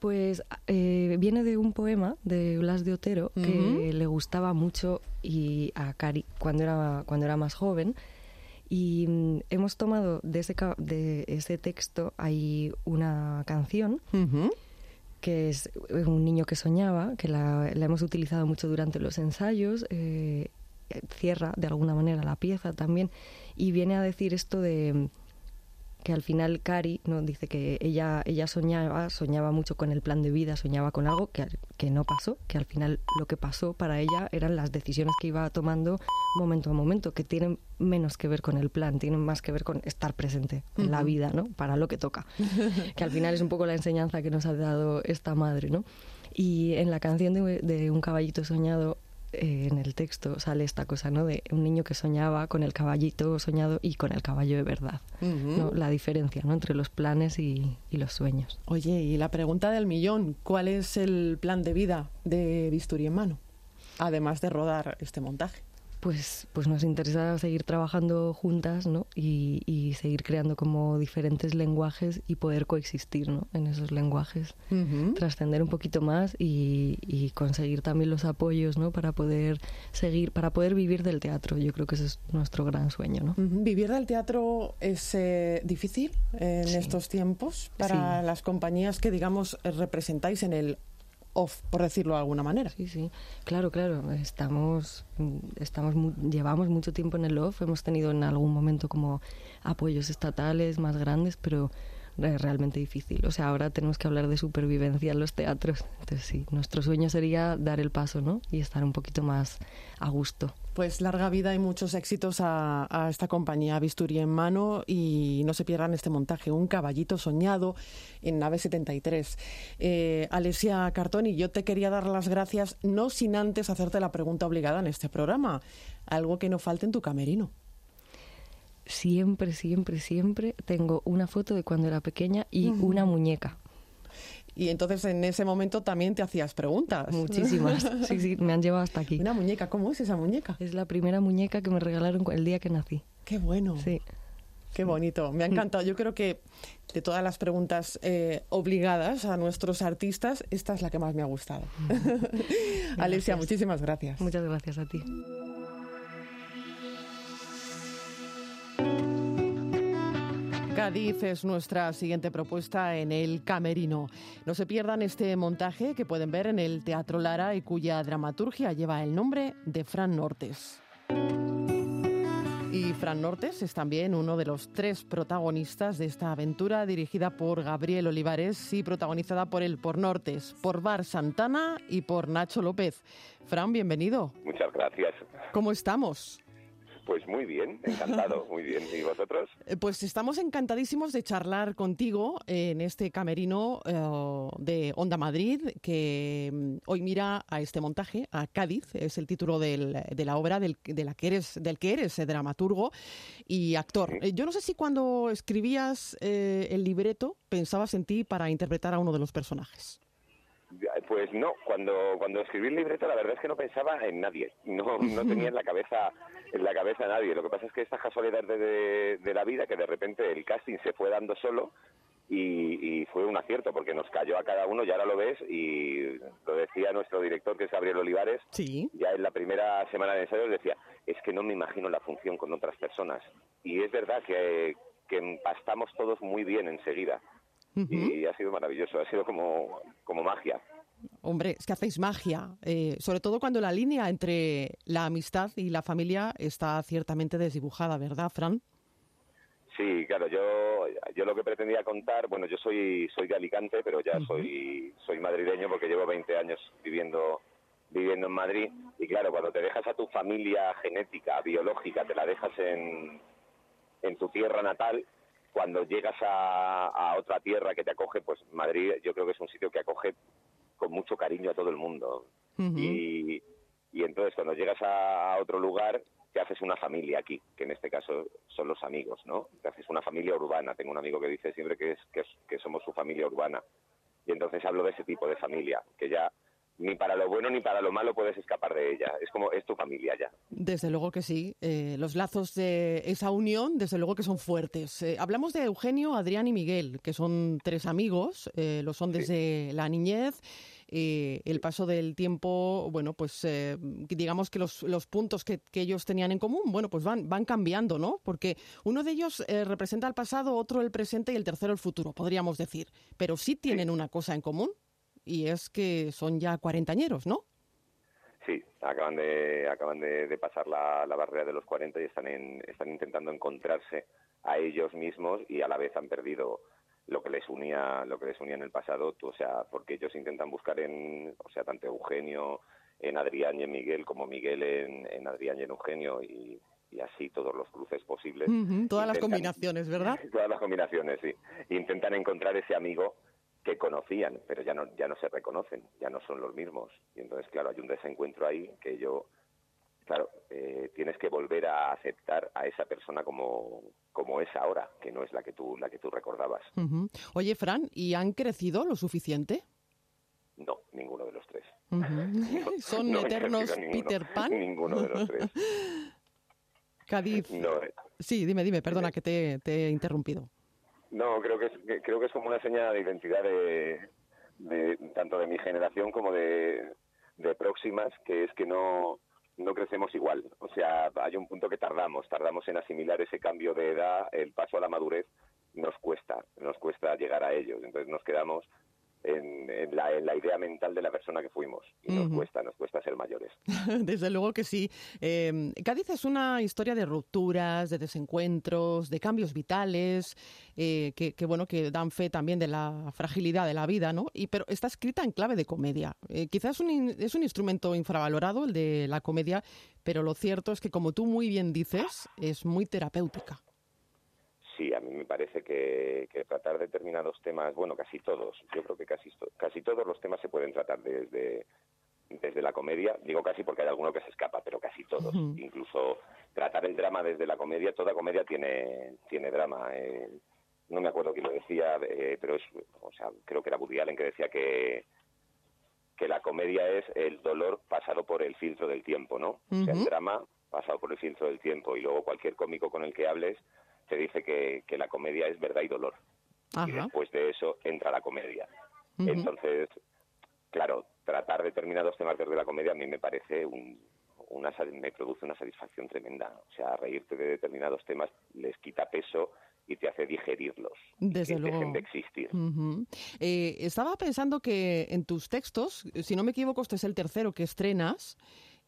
pues eh, viene de un poema de Blas de Otero que le gustaba mucho y a Cari cuando era, cuando era más joven. Y mm, hemos tomado de ese, de ese texto hay una canción que es Un niño que soñaba, que la, hemos utilizado mucho durante los ensayos. Eh, cierra de alguna manera la pieza también y viene a decir esto de que al final Cari no dice que ella ella soñaba soñaba mucho con el plan de vida soñaba con algo que, que no pasó que al final lo que pasó para ella eran las decisiones que iba tomando momento a momento que tienen menos que ver con el plan tienen más que ver con estar presente en la vida no para lo que toca. [LAUGHS] Que al final es un poco la enseñanza que nos ha dado esta madre no y en la canción de, de un caballito soñado eh, en el texto sale esta cosa, ¿no? De un niño que soñaba con el caballito soñado y con el caballo de verdad. ¿no? La diferencia, ¿no? Entre los planes y, y, los sueños. Oye, y la pregunta del millón, ¿cuál es el plan de vida de Bisturí en mano? Además de rodar este montaje pues, pues nos interesa seguir trabajando juntas ¿no? y, y, seguir creando como diferentes lenguajes y poder coexistir ¿no? en esos lenguajes, uh -huh. trascender un poquito más y, y, conseguir también los apoyos ¿no? para poder seguir, para poder vivir del teatro. Yo creo que ese es nuestro gran sueño. ¿no? Uh -huh. ¿Vivir del teatro es eh, difícil en sí. estos tiempos para sí. las compañías que, digamos, representáis en el off, por decirlo de alguna manera. Sí, sí, claro, claro. Estamos, estamos, llevamos mucho tiempo en el off. Hemos tenido en algún momento como apoyos estatales más grandes, pero es realmente difícil. O sea, ahora tenemos que hablar de supervivencia en los teatros. Entonces sí, nuestro sueño sería dar el paso, ¿no? Y estar un poquito más a gusto. Pues larga vida y muchos éxitos a, esta compañía Bisturí en mano y no se pierdan este montaje, Un caballito soñado en nave 73. Eh, Alesia Cartoni, yo te quería dar las gracias, no sin antes hacerte la pregunta obligada en este programa, algo que no falte en tu camerino. Siempre, siempre, siempre tengo una foto de cuando era pequeña y uh -huh. una muñeca. Y entonces en ese momento también te hacías preguntas. Muchísimas. [LAUGHS] Sí, sí, me han llevado hasta aquí. Una muñeca, ¿cómo es esa muñeca? Es la primera muñeca que me regalaron el día que nací. Qué bueno. Sí. Qué bonito, me ha encantado. Yo creo que de todas las preguntas eh, obligadas a nuestros artistas, esta es la que más me ha gustado. [LAUGHS] Alicia, muchísimas gracias. Muchas gracias a ti. Cádiz es nuestra siguiente propuesta en el Camerino. No se pierdan este montaje que pueden ver en el Teatro Lara y cuya dramaturgia lleva el nombre de Fran Nortes. Y Fran Nortes es también uno de los tres protagonistas de esta aventura dirigida por Gabriel Olivares y protagonizada por él, por Nortes, por Bar Santana y por Nacho López. Fran, bienvenido. Muchas gracias. ¿Cómo estamos? Pues muy bien, encantado, [LAUGHS] muy bien. ¿Y vosotros? Pues estamos encantadísimos de charlar contigo en este camerino uh, de Onda Madrid, que um, hoy mira a este montaje, a Cádiz, es el título del, de la obra del, de la que eres, del que eres dramaturgo y actor. Sí. Yo no sé si cuando escribías eh, el libreto pensabas en ti para interpretar a uno de los personajes. Pues no, cuando cuando escribí el libreto la verdad es que no pensaba en nadie, no no tenía en la cabeza en la cabeza a nadie. Lo que pasa es que estas casualidades de, de, de la vida que de repente el casting se fue dando solo y, y, fue un acierto porque nos cayó a cada uno y ahora lo ves y lo decía nuestro director que es Gabriel Olivares sí. ya en la primera semana de ensayos decía es que no me imagino la función con otras personas y es verdad que que empastamos todos muy bien enseguida Uh -huh. y ha sido maravilloso, ha sido como, como magia. Hombre, es que hacéis magia, eh, sobre todo cuando la línea entre la amistad y la familia está ciertamente desdibujada, ¿verdad, Fran? Sí, claro, yo, yo lo que pretendía contar, bueno, yo soy, soy de Alicante, pero ya uh -huh. soy, soy madrileño porque llevo 20 años viviendo, viviendo en Madrid. Y claro, cuando te dejas a tu familia genética, biológica, te la dejas en, en tu tierra natal, cuando llegas a, a, otra tierra que te acoge, pues Madrid yo creo que es un sitio que acoge con mucho cariño a todo el mundo. Uh -huh. y, y, entonces cuando llegas a, a, otro lugar, te haces una familia aquí, que en este caso son los amigos, ¿no? Te haces una familia urbana. Tengo un amigo que dice siempre que, es, que, es, que somos su familia urbana. Y entonces hablo de ese tipo de familia, que ya ni para lo bueno ni para lo malo puedes escapar de ella. Es como, es tu familia ya. Desde luego que sí. Eh, los lazos de esa unión, desde luego que son fuertes. Eh, hablamos de Eugenio, Adrián y Miguel, que son tres amigos, eh, lo son desde sí. la niñez. El paso del tiempo, bueno, pues eh, digamos que los, los puntos que, que, ellos tenían en común, bueno, pues van, van cambiando, ¿no? Porque uno de ellos eh, representa el pasado, otro el presente y el tercero el futuro, podríamos decir. Pero sí tienen sí. una cosa en común y es que son ya cuarentañeros, ¿no? Sí, acaban de acaban de, de pasar la, la, barrera de los 40 y están en, están intentando encontrarse a ellos mismos y a la vez han perdido lo que les unía lo que les unía en el pasado o sea porque ellos intentan buscar en o sea tanto Eugenio en Adrián y en Miguel como Miguel en, en Adrián y en Eugenio y, y así todos los cruces posibles. Todas las combinaciones, ¿verdad? [LAUGHS] todas las combinaciones sí. Intentan encontrar ese amigo que conocían pero ya no ya no se reconocen ya no son los mismos. Y entonces claro hay un desencuentro ahí que yo claro, eh, tienes que volver a aceptar a esa persona como, como es ahora, que no es la que tú, la que tú recordabas. Oye, Fran, ¿y han crecido lo suficiente? No, ninguno de los tres. Ujú. [LAUGHS] ¿Son No han eternos crecido ninguno, Peter Pan? Ninguno de los tres. Cádiz. [LAUGHS] No, eh, Sí, dime, dime, perdona que te, te he interrumpido. no creo que es, que- creo que es como una señal de identidad de, de tanto de mi generación como de, de próximas, que es que no no crecemos igual. O sea, hay un punto que tardamos, tardamos en asimilar ese cambio de edad, el paso a la madurez nos cuesta, nos cuesta llegar a ellos. Entonces nos quedamos en, en la, en la idea mental de la persona que fuimos y nos cuesta, nos cuesta ser mayores. [LAUGHS] Desde luego que sí. Eh, Cádiz es una historia de rupturas, de desencuentros, de cambios vitales, eh, que, que, bueno que dan fe también de la fragilidad de la vida, ¿no? Y pero está escrita en clave de comedia. Eh, quizás un in- es un instrumento infravalorado el de la comedia, pero lo cierto es que como tú muy bien dices, es muy terapéutica. Sí, a mí me parece que, que tratar determinados temas, bueno, casi todos, yo creo que casi, casi todos los temas se pueden tratar desde, desde la comedia. Digo casi porque hay alguno que se escapa, pero casi todos. Incluso tratar el drama desde la comedia, toda comedia tiene, tiene drama. eh. no me acuerdo quién lo decía, eh, pero es, o sea, creo que era Woody Allen que decía que que la comedia es el dolor pasado por el filtro del tiempo, ¿no? O sea, el drama pasado por el filtro del tiempo y luego cualquier cómico con el que hables te dice que, que la comedia es verdad y dolor. Y después de eso entra la comedia. Entonces, claro, tratar determinados temas desde la comedia a mí me parece un, una, me produce una satisfacción tremenda. O sea, reírte de determinados temas les quita peso y te hace digerirlos. Desde que dejen luego. de existir. Eh, estaba pensando que en tus textos, si no me equivoco, este es el tercero que estrenas,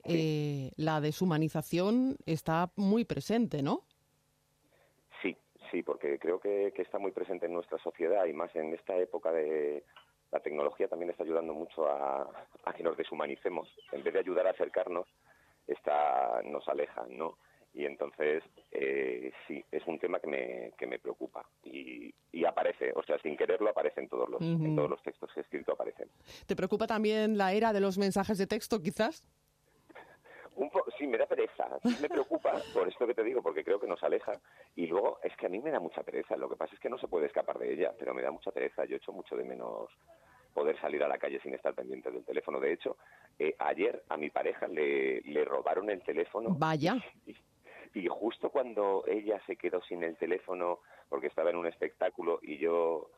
eh, la deshumanización está muy presente, ¿no? Sí, porque creo que, que está muy presente en nuestra sociedad y más en esta época de la tecnología también está ayudando mucho a, a que nos deshumanicemos. En vez de ayudar a acercarnos, está, nos alejan, ¿no? Y entonces, eh, sí, es un tema que me, que me preocupa. Y, y aparece, o sea, sin quererlo aparece en todos los, en todos los textos que he escrito aparecen. ¿Te preocupa también la era de los mensajes de texto, quizás? Sí, me da pereza, sí me preocupa por esto que te digo, porque creo que nos aleja. Y luego es que a mí me da mucha pereza, lo que pasa es que no se puede escapar de ella, pero me da mucha pereza. Yo echo mucho de menos poder salir a la calle sin estar pendiente del teléfono. De hecho, eh, ayer a mi pareja le, le robaron el teléfono Vaya. y, y justo cuando ella se quedó sin el teléfono porque estaba en un espectáculo y yo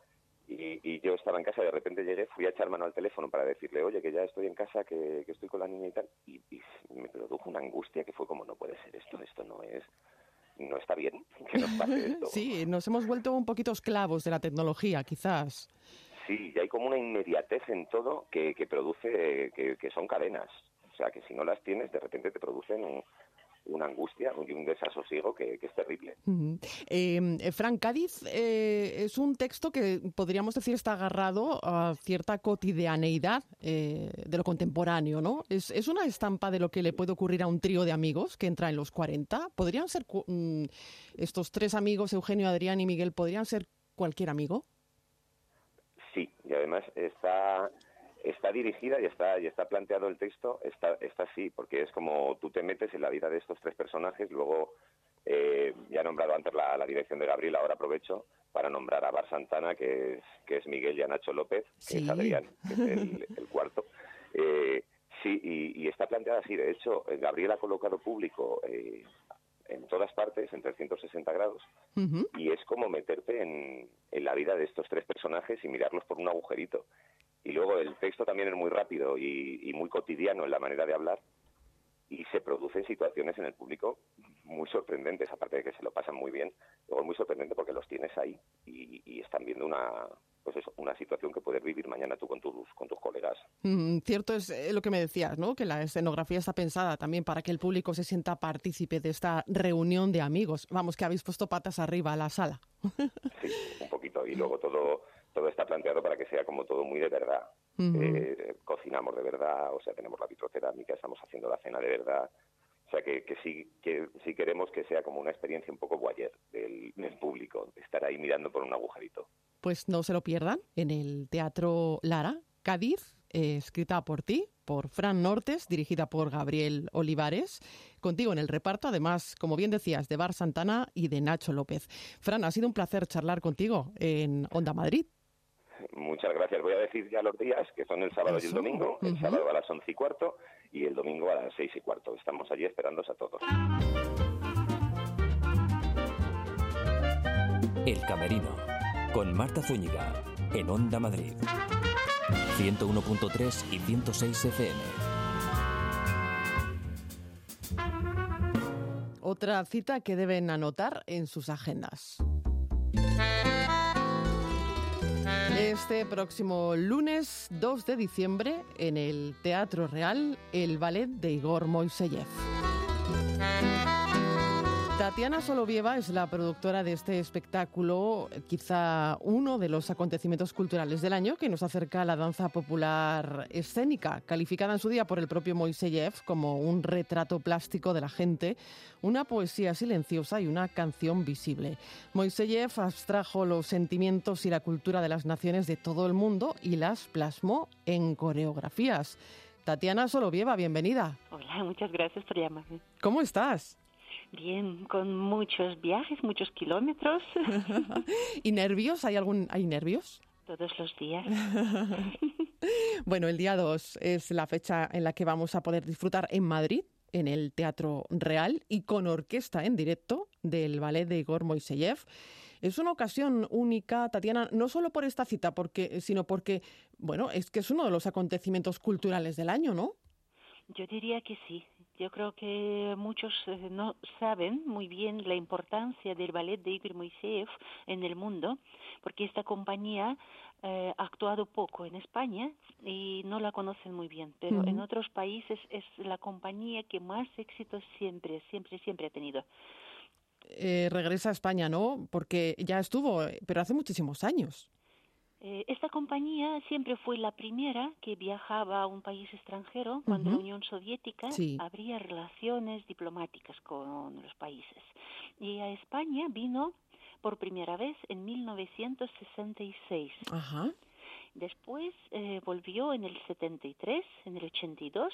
y, y yo estaba en casa, de repente llegué, fui a echar mano al teléfono para decirle, oye, que ya estoy en casa, que, que estoy con la niña y tal, y, y me produjo una angustia que fue como, no puede ser esto, esto no es, no está bien [LAUGHS] que nos pase [LAUGHS] esto. Sí, nos hemos vuelto un poquito esclavos de la tecnología, quizás. Sí, y hay como una inmediatez en todo que, que produce, que, que son cadenas. O sea, que si no las tienes, de repente te producen un- una angustia y un desasosiego que, que es terrible. Ujú. Eh, eh, Fran Cádiz eh, es un texto que podríamos decir está agarrado a cierta cotidianeidad eh, de lo contemporáneo, ¿no? Es, es una estampa de lo que le puede ocurrir a un trío de amigos que entra en los 40. ¿Podrían ser mm, estos tres amigos, Eugenio, Adrián y Miguel, podrían ser cualquier amigo? Sí, y además está está dirigida y está y está planteado el texto está está así porque es como tú te metes en la vida de estos tres personajes luego eh, ya he nombrado antes la, la dirección de Gabriel ahora aprovecho para nombrar a Bar Santana que es que es Miguel y a Nacho López que Sí. es Adrián que es el, el cuarto Eh, sí y, y está planteada así de hecho eh, Gabriel ha colocado público eh, en todas partes en 360 grados y es como meterte en, en la vida de estos tres personajes y mirarlos por un agujerito. Y luego el texto también es muy rápido y, y muy cotidiano en la manera de hablar y se producen situaciones en el público muy sorprendentes, aparte de que se lo pasan muy bien, luego es muy sorprendente porque los tienes ahí y, y están viendo una, pues eso, una situación que puedes vivir mañana tú con tus, con tus colegas. Mm, cierto es eh, lo que me decías, ¿no? Que la escenografía está pensada también para que el público se sienta partícipe de esta reunión de amigos. Vamos, que habéis puesto patas arriba a la sala. Sí, un poquito. Y luego todo, todo está planteado para que sea como todo muy de verdad. Eh, cocinamos de verdad, o sea, tenemos la vitrocerámica, estamos haciendo la cena de verdad. O sea, que, que sí que sí queremos que sea como una experiencia un poco guayer del, del público, estar ahí mirando por un agujerito. Pues no se lo pierdan en el Teatro Lara, Cádiz, eh, escrita por ti, por Fran Nortes, dirigida por Gabriel Olivares, contigo en el reparto, además, como bien decías, de Bar Santana y de Nacho López. Fran, ha sido un placer charlar contigo en Onda Madrid. Muchas gracias. Voy a decir ya los días, que son el sábado y el domingo. El sábado a las once y cuarto y el domingo a las seis y cuarto. Estamos allí esperándos a todos. El Camerino, con Marta Zúñiga, en Onda Madrid. 101.3 y 106 FM. Otra cita que deben anotar en sus agendas. Este próximo lunes 2 de diciembre en el Teatro Real, el ballet de Igor Moiseyev. Tatiana Solovieva es la productora de este espectáculo, quizá uno de los acontecimientos culturales del año que nos acerca a la danza popular escénica, calificada en su día por el propio Moiseyev como un retrato plástico de la gente, una poesía silenciosa y una canción visible. Moiseyev abstrajo los sentimientos y la cultura de las naciones de todo el mundo y las plasmó en coreografías. Tatiana Solovieva, bienvenida. Hola, muchas gracias por llamarme. ¿Cómo estás? Bien, con muchos viajes, muchos kilómetros. [LAUGHS] ¿Y nervios? ¿Hay algún hay nervios? Todos los días. [LAUGHS] bueno, el día 2 es la fecha en la que vamos a poder disfrutar en Madrid, en el Teatro Real y con orquesta en directo del ballet de Igor Moiseyev. Es una ocasión única, Tatiana, no solo por esta cita, porque, sino porque, bueno, es que es uno de los acontecimientos culturales del año, ¿no? Yo diría que sí. Yo creo que muchos eh, no saben muy bien la importancia del ballet de Igor Moiseev en el mundo, porque esta compañía eh, ha actuado poco en España y no la conocen muy bien, pero en otros países es la compañía que más éxito siempre, siempre, siempre ha tenido. Eh, regresa a España, ¿no? Porque ya estuvo, pero hace muchísimos años. Eh, esta compañía siempre fue la primera que viajaba a un país extranjero cuando la Unión Soviética abría relaciones diplomáticas con los países. Y a España vino por primera vez en 1966. Ajá. Después eh, volvió en el 73, en el 82.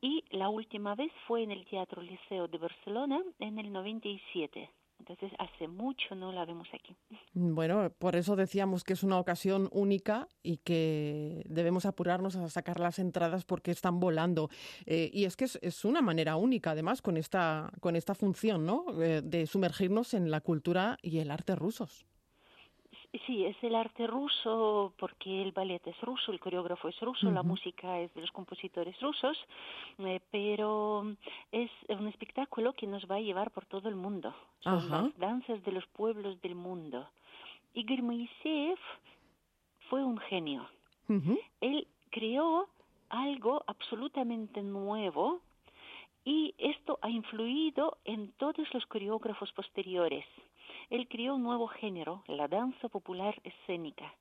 Y la última vez fue en el Teatro Liceo de Barcelona en el 97. Entonces, hace mucho no la vemos aquí. Bueno, por eso decíamos que es una ocasión única y que debemos apurarnos a sacar las entradas porque están volando. Eh, y es que es, una manera única, además, con esta, con esta función, ¿no? Eh, de sumergirnos en la cultura y el arte rusos. Sí, es el arte ruso porque el ballet es ruso, el coreógrafo es ruso, la música es de los compositores rusos, eh, pero es un espectáculo que nos va a llevar por todo el mundo. Son las danzas de los pueblos del mundo. Igor Moiseev fue un genio. Él creó algo absolutamente nuevo y esto ha influido en todos los coreógrafos posteriores. Él creó un nuevo género, la danza popular escénica.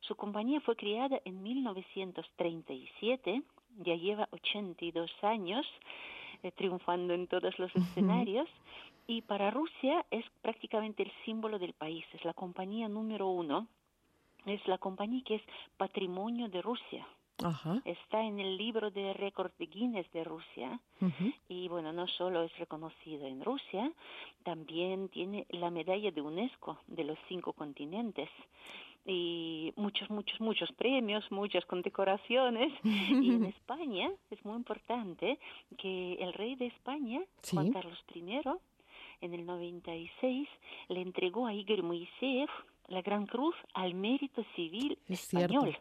Su compañía fue creada en 1937, ya lleva 82 años eh, triunfando en todos los escenarios y para Rusia es prácticamente el símbolo del país, es la compañía número uno, es la compañía que es patrimonio de Rusia. Está en el libro de récord de Guinness de Rusia. Y bueno, no solo es reconocido en Rusia, también tiene la medalla de UNESCO de los cinco continentes. Y muchos, muchos, muchos premios, muchas condecoraciones. [LAUGHS] y en España es muy importante que el rey de España, Juan Carlos I, en el 96, le entregó a Igor Moiseev la Gran Cruz al mérito civil español,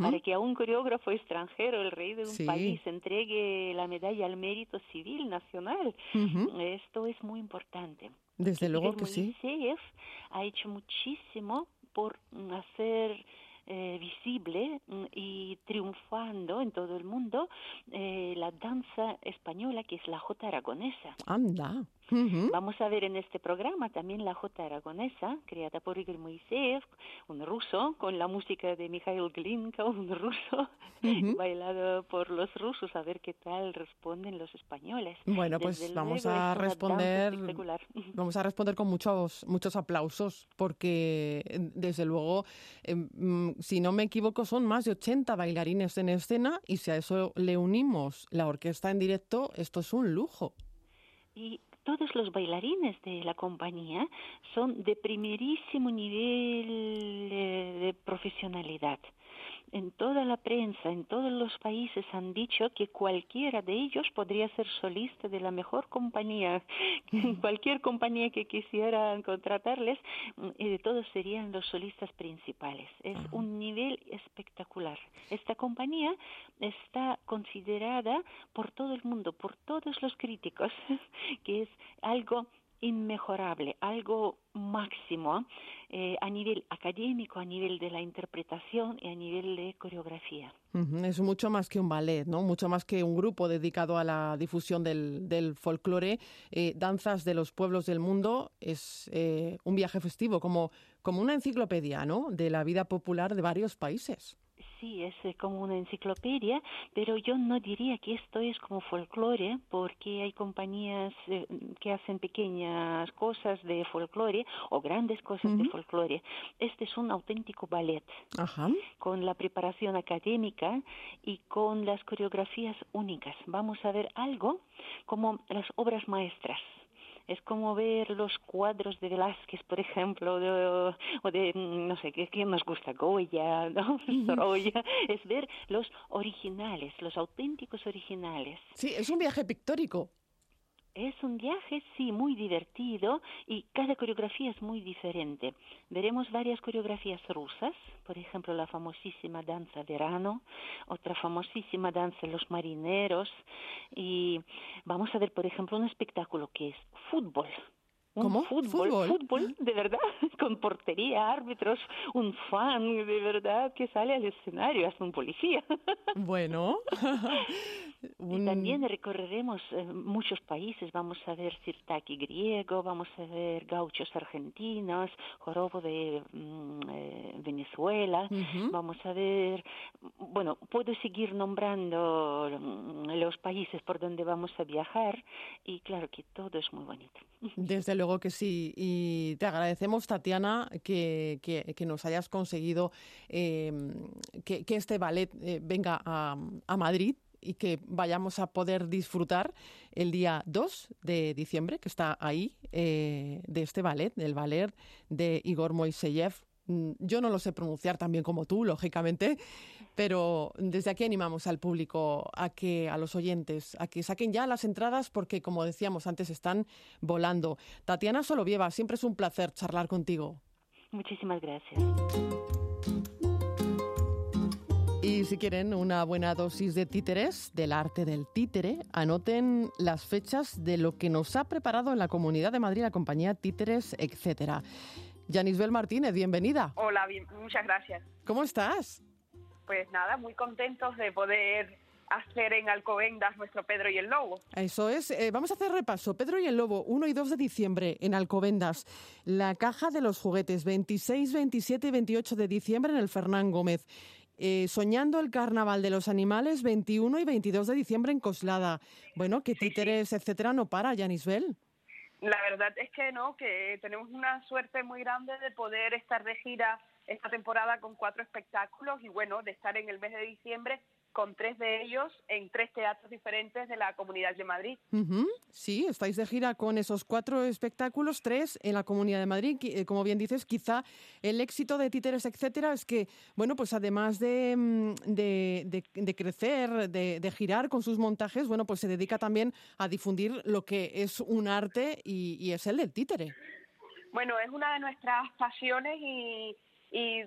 para que a un coreógrafo extranjero, el rey de un país, entregue la medalla al mérito civil nacional. Esto es muy importante. Desde luego que sí. ha hecho muchísimo por mm, hacer eh, visible mm, y triunfando en todo el mundo eh, la danza española que es la jota aragonesa. Anda. Vamos a ver en este programa también la jota aragonesa, creada por Igor Moiseev, un ruso, con la música de Mikhail Glinka, un ruso, bailado por los rusos, a ver qué tal responden los españoles. Bueno, pues vamos a responder, [LAUGHS] vamos a responder con muchos, muchos aplausos, porque desde luego, em, si no me equivoco, son más de 80 bailarines en escena y si a eso le unimos la orquesta en directo, esto es un lujo. Y todos los bailarines de la compañía son de primerísimo nivel eh, de profesionalidad en toda la prensa, en todos los países han dicho que cualquiera de ellos podría ser solista de la mejor compañía. [LAUGHS] Cualquier compañía que quisiera contratarles, eh, todos serían los solistas principales. Es un nivel espectacular. Esta compañía está considerada por todo el mundo, por todos los críticos, [LAUGHS] que es algo inmejorable, algo máximo eh, a nivel académico, a nivel de la interpretación y a nivel de coreografía. Es mucho más que un ballet, ¿no? Mucho más que un grupo dedicado a la difusión del, del folclore. Eh, danzas de los pueblos del mundo es eh, un viaje festivo, como, como una enciclopedia, ¿no? De la vida popular de varios países sí, es eh, como una enciclopedia, pero yo no diría que esto es como folclore, porque hay compañías eh, que hacen pequeñas cosas de folclore o grandes cosas de folclore. Este es un auténtico ballet, con la preparación académica y con las coreografías únicas. Vamos a ver algo como las obras maestras es como ver los cuadros de Velázquez, por ejemplo, o de, no sé, ¿qué, nos gusta? Goya, ¿no? [LAUGHS] Sorolla. Es ver los originales, los auténticos originales. Sí, es un viaje pictórico. Es un viaje, sí, muy divertido y cada coreografía es muy diferente. Veremos varias coreografías rusas, por ejemplo, la famosísima danza verano, otra famosísima danza los marineros y vamos a ver, por ejemplo, un espectáculo que es fútbol. ¿Cómo? Fútbol, fútbol, de verdad, con portería, árbitros, un fan, de verdad, que sale al escenario, hasta un policía. [LAUGHS] Bueno. Y también recorreremos eh, muchos países, vamos a ver sirtaki griego, vamos a ver gauchos argentinos, jorobo de mm, eh, Venezuela, vamos a ver, bueno, puedo seguir nombrando mm, los países por donde vamos a viajar y claro que todo es muy bonito. Desde luego que sí, y te agradecemos, Tatiana, que, nos hayas conseguido em, que, este ballet eh, venga a, a Madrid y que vayamos a poder disfrutar el día 2 de diciembre, que está ahí, eh, de este ballet, del ballet de Igor Moiseyev. Mm, yo no lo sé pronunciar tan bien como tú, lógicamente, pero desde aquí animamos al público a que, a los oyentes, a que saquen ya las entradas porque, como decíamos antes, están volando. Tatiana Solovieva, siempre es un placer charlar contigo. Muchísimas gracias. Y si quieren una buena dosis de títeres, del arte del títere, anoten las fechas de lo que nos ha preparado en la Comunidad de Madrid la compañía Títeres, etcétera. Yanisbel Martínez, bienvenida. Hola, muchas gracias. ¿Cómo estás? Pues nada, muy contentos de poder hacer en Alcobendas nuestro Pedro y el Lobo. Eso es. Eh, vamos a hacer repaso. Pedro y el Lobo, 1 y 2 de diciembre en Alcobendas. La Caja de los Juguetes, 26, 27 y 28 de diciembre en el Fernán Gómez. Eh, soñando el Carnaval de los Animales 21 y 22 de diciembre en Coslada. Bueno, que títeres, etcétera, no para, Yanisbel. La verdad es que no, que tenemos una suerte muy grande de poder estar de gira esta temporada con cuatro espectáculos y bueno, de estar en el mes de diciembre con tres de ellos en tres teatros diferentes de la Comunidad de Madrid. Sí, estáis de gira con esos cuatro espectáculos, tres en la Comunidad de Madrid. Eh, como bien dices, quizá el éxito de Títeres, etcétera, es que, bueno, pues además de, mm, de, crecer, de, girar con sus montajes, bueno, pues se dedica también a difundir lo que es un arte y, y es el del títere. Bueno, es una de nuestras pasiones y y,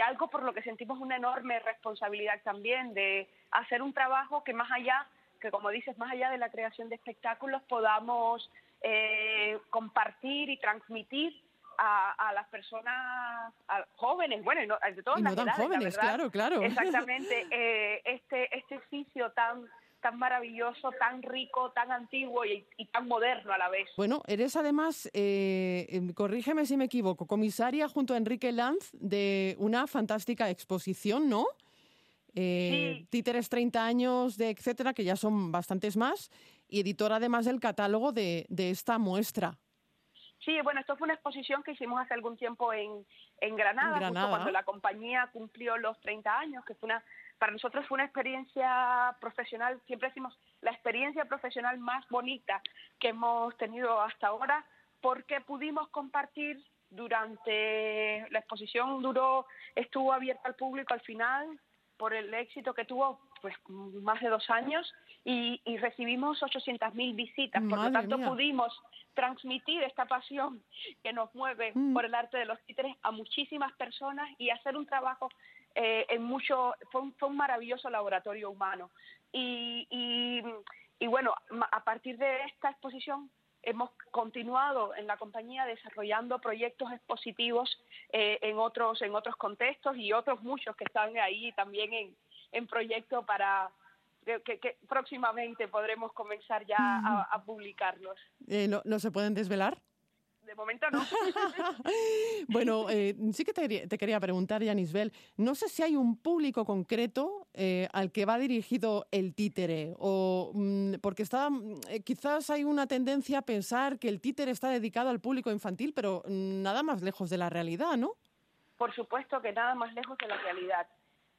algo por lo que sentimos una enorme responsabilidad también de hacer un trabajo que más allá, que como dices, más allá de la creación de espectáculos, podamos eh, compartir y transmitir a, las personas jóvenes, bueno, de todas y no las tan edades, jóvenes, claro, claro. [LAUGHS] Exactamente, eh, este, este oficio tan tan maravilloso, tan rico, tan antiguo y, tan moderno a la vez. Bueno, eres además, eh, em, corrígeme si me equivoco, comisaria junto a Enrique Lanz de una fantástica exposición, ¿no? Eh, Títeres 30 años de etcétera, que ya son bastantes más, y editora además del catálogo de, de esta muestra. Sí, bueno, esto fue una exposición que hicimos hace algún tiempo en, en Granada, Justo cuando la compañía cumplió los 30 años, que fue una para nosotros fue una experiencia profesional, siempre decimos la experiencia profesional más bonita que hemos tenido hasta ahora, porque pudimos compartir durante la exposición duró, estuvo abierta al público al final por el éxito que tuvo pues más de dos años y, recibimos 800.000 visitas. Por lo tanto, pudimos transmitir esta pasión que nos mueve mm. por el arte de los títeres a muchísimas personas y hacer un trabajo eh, en mucho, fue un, fue un maravilloso laboratorio humano. Y, y, bueno, a partir de esta exposición hemos continuado en la compañía desarrollando proyectos expositivos eh, en otros en otros contextos y otros muchos que están ahí también en, en proyecto para que, próximamente podremos comenzar ya a, publicarlos. Eh, no, ¿No se pueden desvelar? De momento no. [LAUGHS] bueno, eh, sí que te, quería preguntar, Yanisbel, no sé si hay un público concreto eh, al que va dirigido el títere, o mm, porque está, eh, quizás hay una tendencia a pensar que el títere está dedicado al público infantil, pero mm, nada más lejos de la realidad, ¿no? Por supuesto que nada más lejos de la realidad.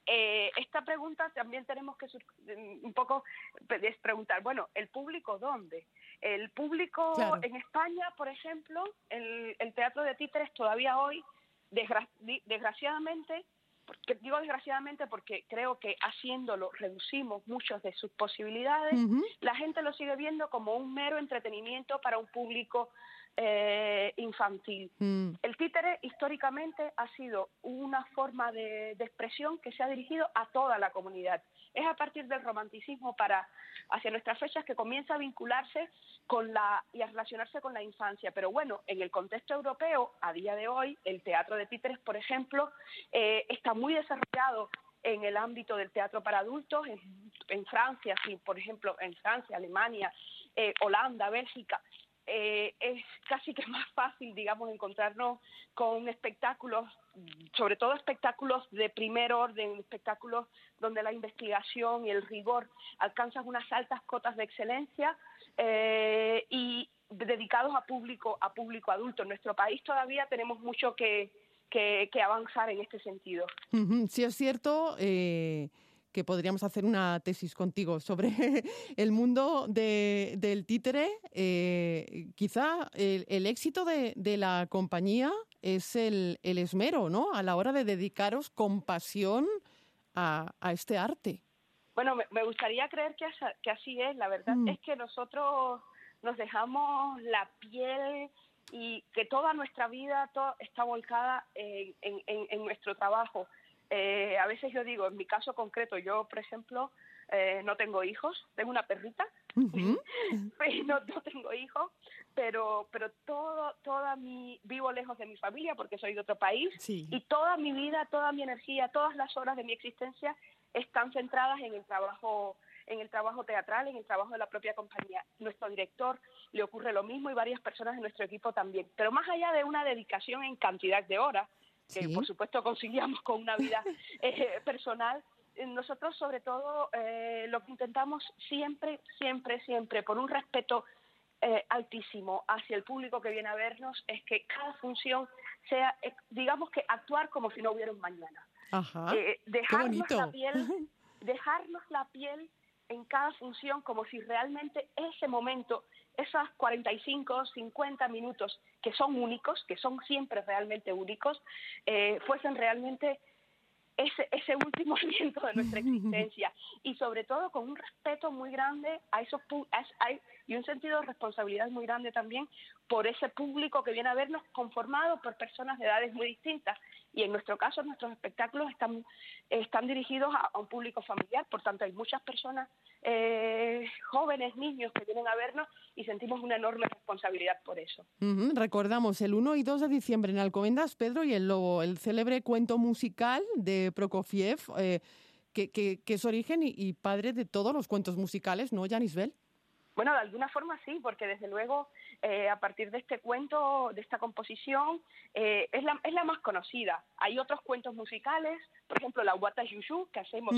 Eh, esta pregunta también tenemos que un poco preguntar, bueno, ¿el público dónde? El público en España, por ejemplo, el, teatro de títeres todavía hoy, desgraciadamente, porque, digo desgraciadamente porque creo que haciéndolo reducimos muchas de sus posibilidades, la gente lo sigue viendo como un mero entretenimiento para un público eh, infantil. Mm. El títere históricamente ha sido una forma de, expresión que se ha dirigido a toda la comunidad. Es a partir del romanticismo para hacia nuestras fechas que comienza a vincularse con la y a relacionarse con la infancia. Pero bueno, en el contexto europeo, a día de hoy, el teatro de títeres, por ejemplo, eh, está muy desarrollado en el ámbito del teatro para adultos, en, Francia, sí, por ejemplo, en Francia, Alemania, eh, Holanda, Bélgica, eh, es casi que más fácil, digamos, encontrarnos con espectáculos, sobre todo espectáculos de primer orden, espectáculos donde la investigación y el rigor alcanzan unas altas cotas de excelencia eh, y dedicados a público, a público adulto. En nuestro país todavía tenemos mucho que, que, avanzar en este sentido. Sí, es cierto. Eh que podríamos hacer una tesis contigo sobre [LAUGHS] el mundo del títere. Eh, quizá el, éxito de, la compañía es el, esmero, ¿no? A la hora de dedicaros con pasión a, este arte. Bueno, me, gustaría creer que, así es. La verdad mm. es que nosotros nos dejamos la piel y que toda nuestra vida está volcada en nuestro trabajo. Eh, a veces yo digo, en mi caso concreto, yo, por ejemplo, eh, no tengo hijos, tengo una perrita, [LAUGHS] no, no, tengo hijos, pero, pero todo, toda mi, vivo lejos de mi familia porque soy de otro país y toda mi vida, toda mi energía, todas las horas de mi existencia están centradas en el trabajo en el trabajo teatral, en el trabajo de la propia compañía. Nuestro director le ocurre lo mismo y varias personas de nuestro equipo también. Pero más allá de una dedicación en cantidad de horas, que por supuesto conseguíamos con una vida [LAUGHS] eh, personal. Eh, nosotros sobre todo eh, lo que intentamos siempre, siempre, siempre, por un respeto altísimo hacia el público que viene a vernos, es que cada función sea, digamos que actuar como si no hubiera un mañana. dejarnos la piel, [LAUGHS] dejarnos la piel en cada función como si realmente ese momento esas 45, 50 minutos que son únicos, que son siempre realmente únicos, eh, fuesen realmente ese, ese último [LAUGHS] aliento de nuestra existencia. Y sobre todo con un respeto muy grande a esos y un sentido de responsabilidad muy grande también por ese público que viene a vernos conformado por personas de edades muy distintas y en nuestro caso nuestros espectáculos están, están dirigidos a, un público familiar, por tanto hay muchas personas, eh, jóvenes, niños que vienen a vernos y sentimos una enorme responsabilidad por eso. Recordamos el 1 y 2 de diciembre en Alcobendas, Pedro y el Lobo, el célebre cuento musical de Prokofiev, eh, que, que, es origen y, padre de todos los cuentos musicales, ¿no, Janis Bell? Bueno, de alguna forma sí, porque desde luego eh, a partir de este cuento, de esta composición, eh, es, la, es la más conocida. Hay otros cuentos musicales, por ejemplo, la Wata Yuyu, que hacemos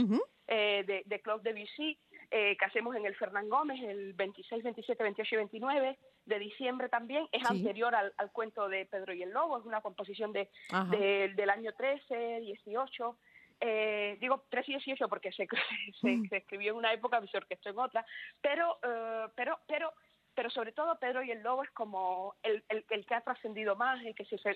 eh, de, de Claude Debussy, que hacemos en el Fernán Gómez el 26, 27, 28 y 29 de diciembre también, es anterior al, cuento de Pedro y el Lobo, es una composición de, del año 13, 18. Eh, digo 13 y 18 porque se, [LAUGHS] se, escribió en una época y se orquestó en otra, pero, eh, pero, pero, pero sobre todo Pedro y el Lobo es como el, el, que ha trascendido más, el que se, se,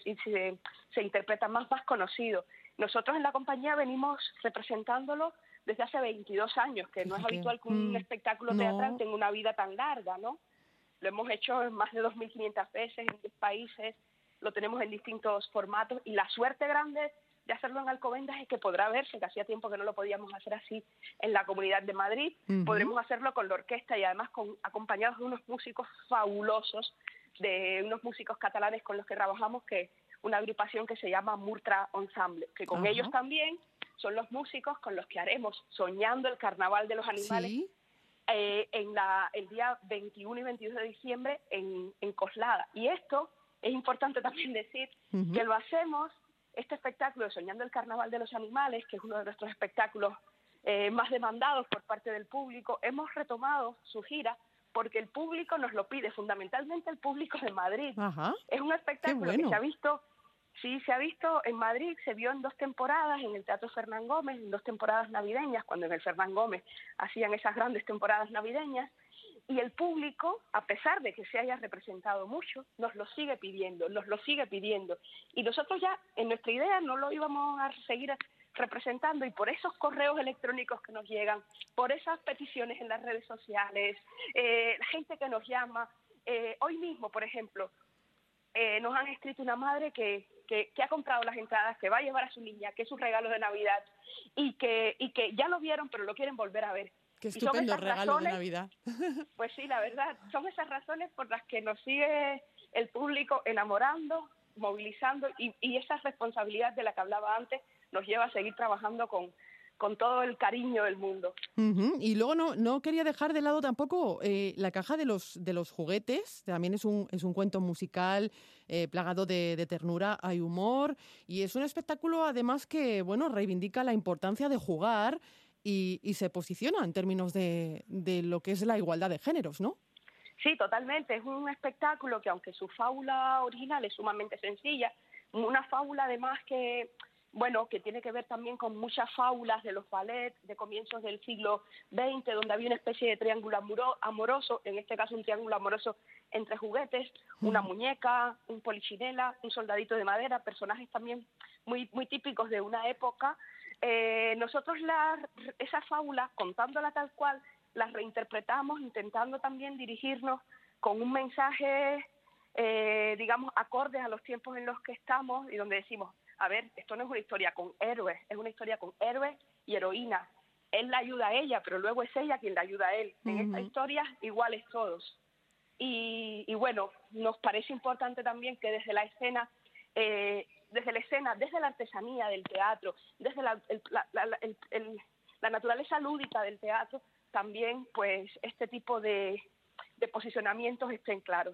se, interpreta más, más conocido. Nosotros en la compañía venimos representándolo desde hace 22 años, que no es habitual que un mm, espectáculo teatral tenga una vida tan larga, ¿no? Lo hemos hecho en más de 2.500 veces en 10 países, lo tenemos en distintos formatos y la suerte grande de hacerlo en Alcobendas es que podrá verse, que hacía tiempo que no lo podíamos hacer así en la Comunidad de Madrid. Podremos hacerlo con la orquesta y además con, acompañados de unos músicos fabulosos, de unos músicos catalanes con los que trabajamos, que una agrupación que se llama Murtra Ensemble, que con ellos también son los músicos con los que haremos Soñando el Carnaval de los Animales eh, en la, el día 21 y 22 de diciembre en, en Coslada. Y esto es importante también decir que lo hacemos este espectáculo Soñando el Carnaval de los Animales, que es uno de nuestros espectáculos eh, más demandados por parte del público, hemos retomado su gira porque el público nos lo pide, fundamentalmente el público de Madrid. Es un espectáculo que se ha visto, sí, se ha visto en Madrid, se vio en dos temporadas en el Teatro Fernán Gómez, en dos temporadas navideñas, cuando en el Fernán Gómez hacían esas grandes temporadas navideñas, y el público, a pesar de que se haya representado mucho, nos lo sigue pidiendo, nos lo sigue pidiendo. Y nosotros ya en nuestra idea no lo íbamos a seguir representando y por esos correos electrónicos que nos llegan, por esas peticiones en las redes sociales, eh, la gente que nos llama, eh, hoy mismo, por ejemplo, eh, nos han escrito una madre que, que, que, ha comprado las entradas, que va a llevar a su niña, que es un regalo de Navidad y que, y que ya lo vieron pero lo quieren volver a ver. Qué estupendo regalo de Navidad. [LAUGHS] Pues sí, la verdad, son esas razones por las que nos sigue el público enamorando, movilizando y, y esa responsabilidad de la que hablaba antes nos lleva a seguir trabajando con, con todo el cariño del mundo. Y luego no, no quería dejar de lado tampoco eh, la caja de los, de los juguetes, también es un, es un cuento musical eh, plagado de, de, ternura, hay humor y es un espectáculo además que bueno reivindica la importancia de jugar y, se posiciona en términos de, de lo que es la igualdad de géneros, ¿no? Sí, totalmente. Es un espectáculo que, aunque su fábula original es sumamente sencilla, una fábula además que, bueno, que tiene que ver también con muchas fábulas de los ballets de comienzos del siglo XX, donde había una especie de triángulo amoroso, en este caso un triángulo amoroso entre juguetes, una muñeca, un polichinela, un soldadito de madera, personajes también muy, muy típicos de una época eh, nosotros la, esa fábula, contándola tal cual, la reinterpretamos intentando también dirigirnos con un mensaje, eh, digamos, acorde a los tiempos en los que estamos y donde decimos, a ver, esto no es una historia con héroes, es una historia con héroes y heroínas. Él la ayuda a ella, pero luego es ella quien la ayuda a él. En esta historia, iguales todos. Y, y, bueno, nos parece importante también que desde la escena eh, desde la escena, desde la artesanía del teatro, desde la, naturaleza lúdica del teatro, también pues este tipo de, posicionamientos estén claros.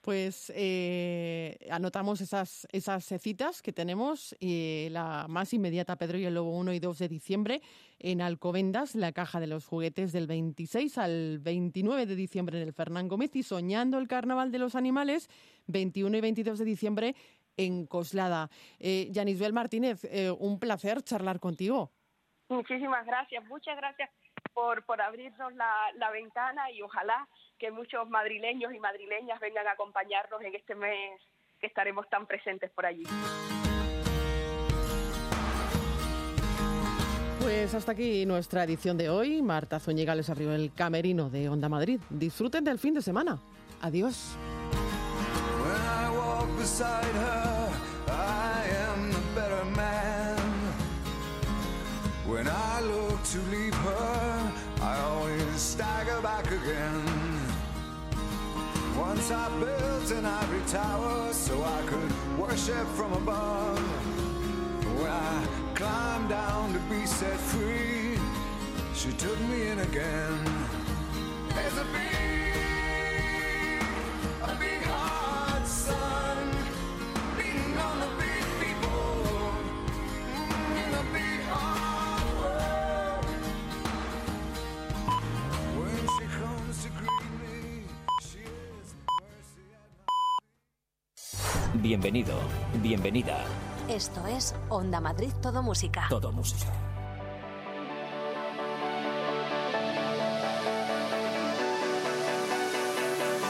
Pues eh, anotamos esas, esas citas que tenemos, y la más inmediata, Pedro y el Lobo 1 y 2 de diciembre, en Alcobendas, la caja de los juguetes del 26 al 29 de diciembre en el Fernán Gómez y Soñando el Carnaval de los Animales, 21 y 22 de diciembre en Coslada. Eh, Yanisbel Martínez, eh, un placer charlar contigo. Muchísimas gracias, muchas gracias por, por abrirnos la, la ventana y ojalá que muchos madrileños y madrileñas vengan a acompañarnos en este mes que estaremos tan presentes por allí. Pues hasta aquí nuestra edición de hoy. Marta Zúñiga les abrió el camerino de Onda Madrid. Disfruten del fin de semana. Adiós. to leave her, I always stagger back again. Once I built an ivory tower so I could worship from above. When I climbed down to be set free, she took me in again. There's a bee, a bee. Bienvenido, bienvenida. Esto es Onda Madrid Todo Música. Todo música.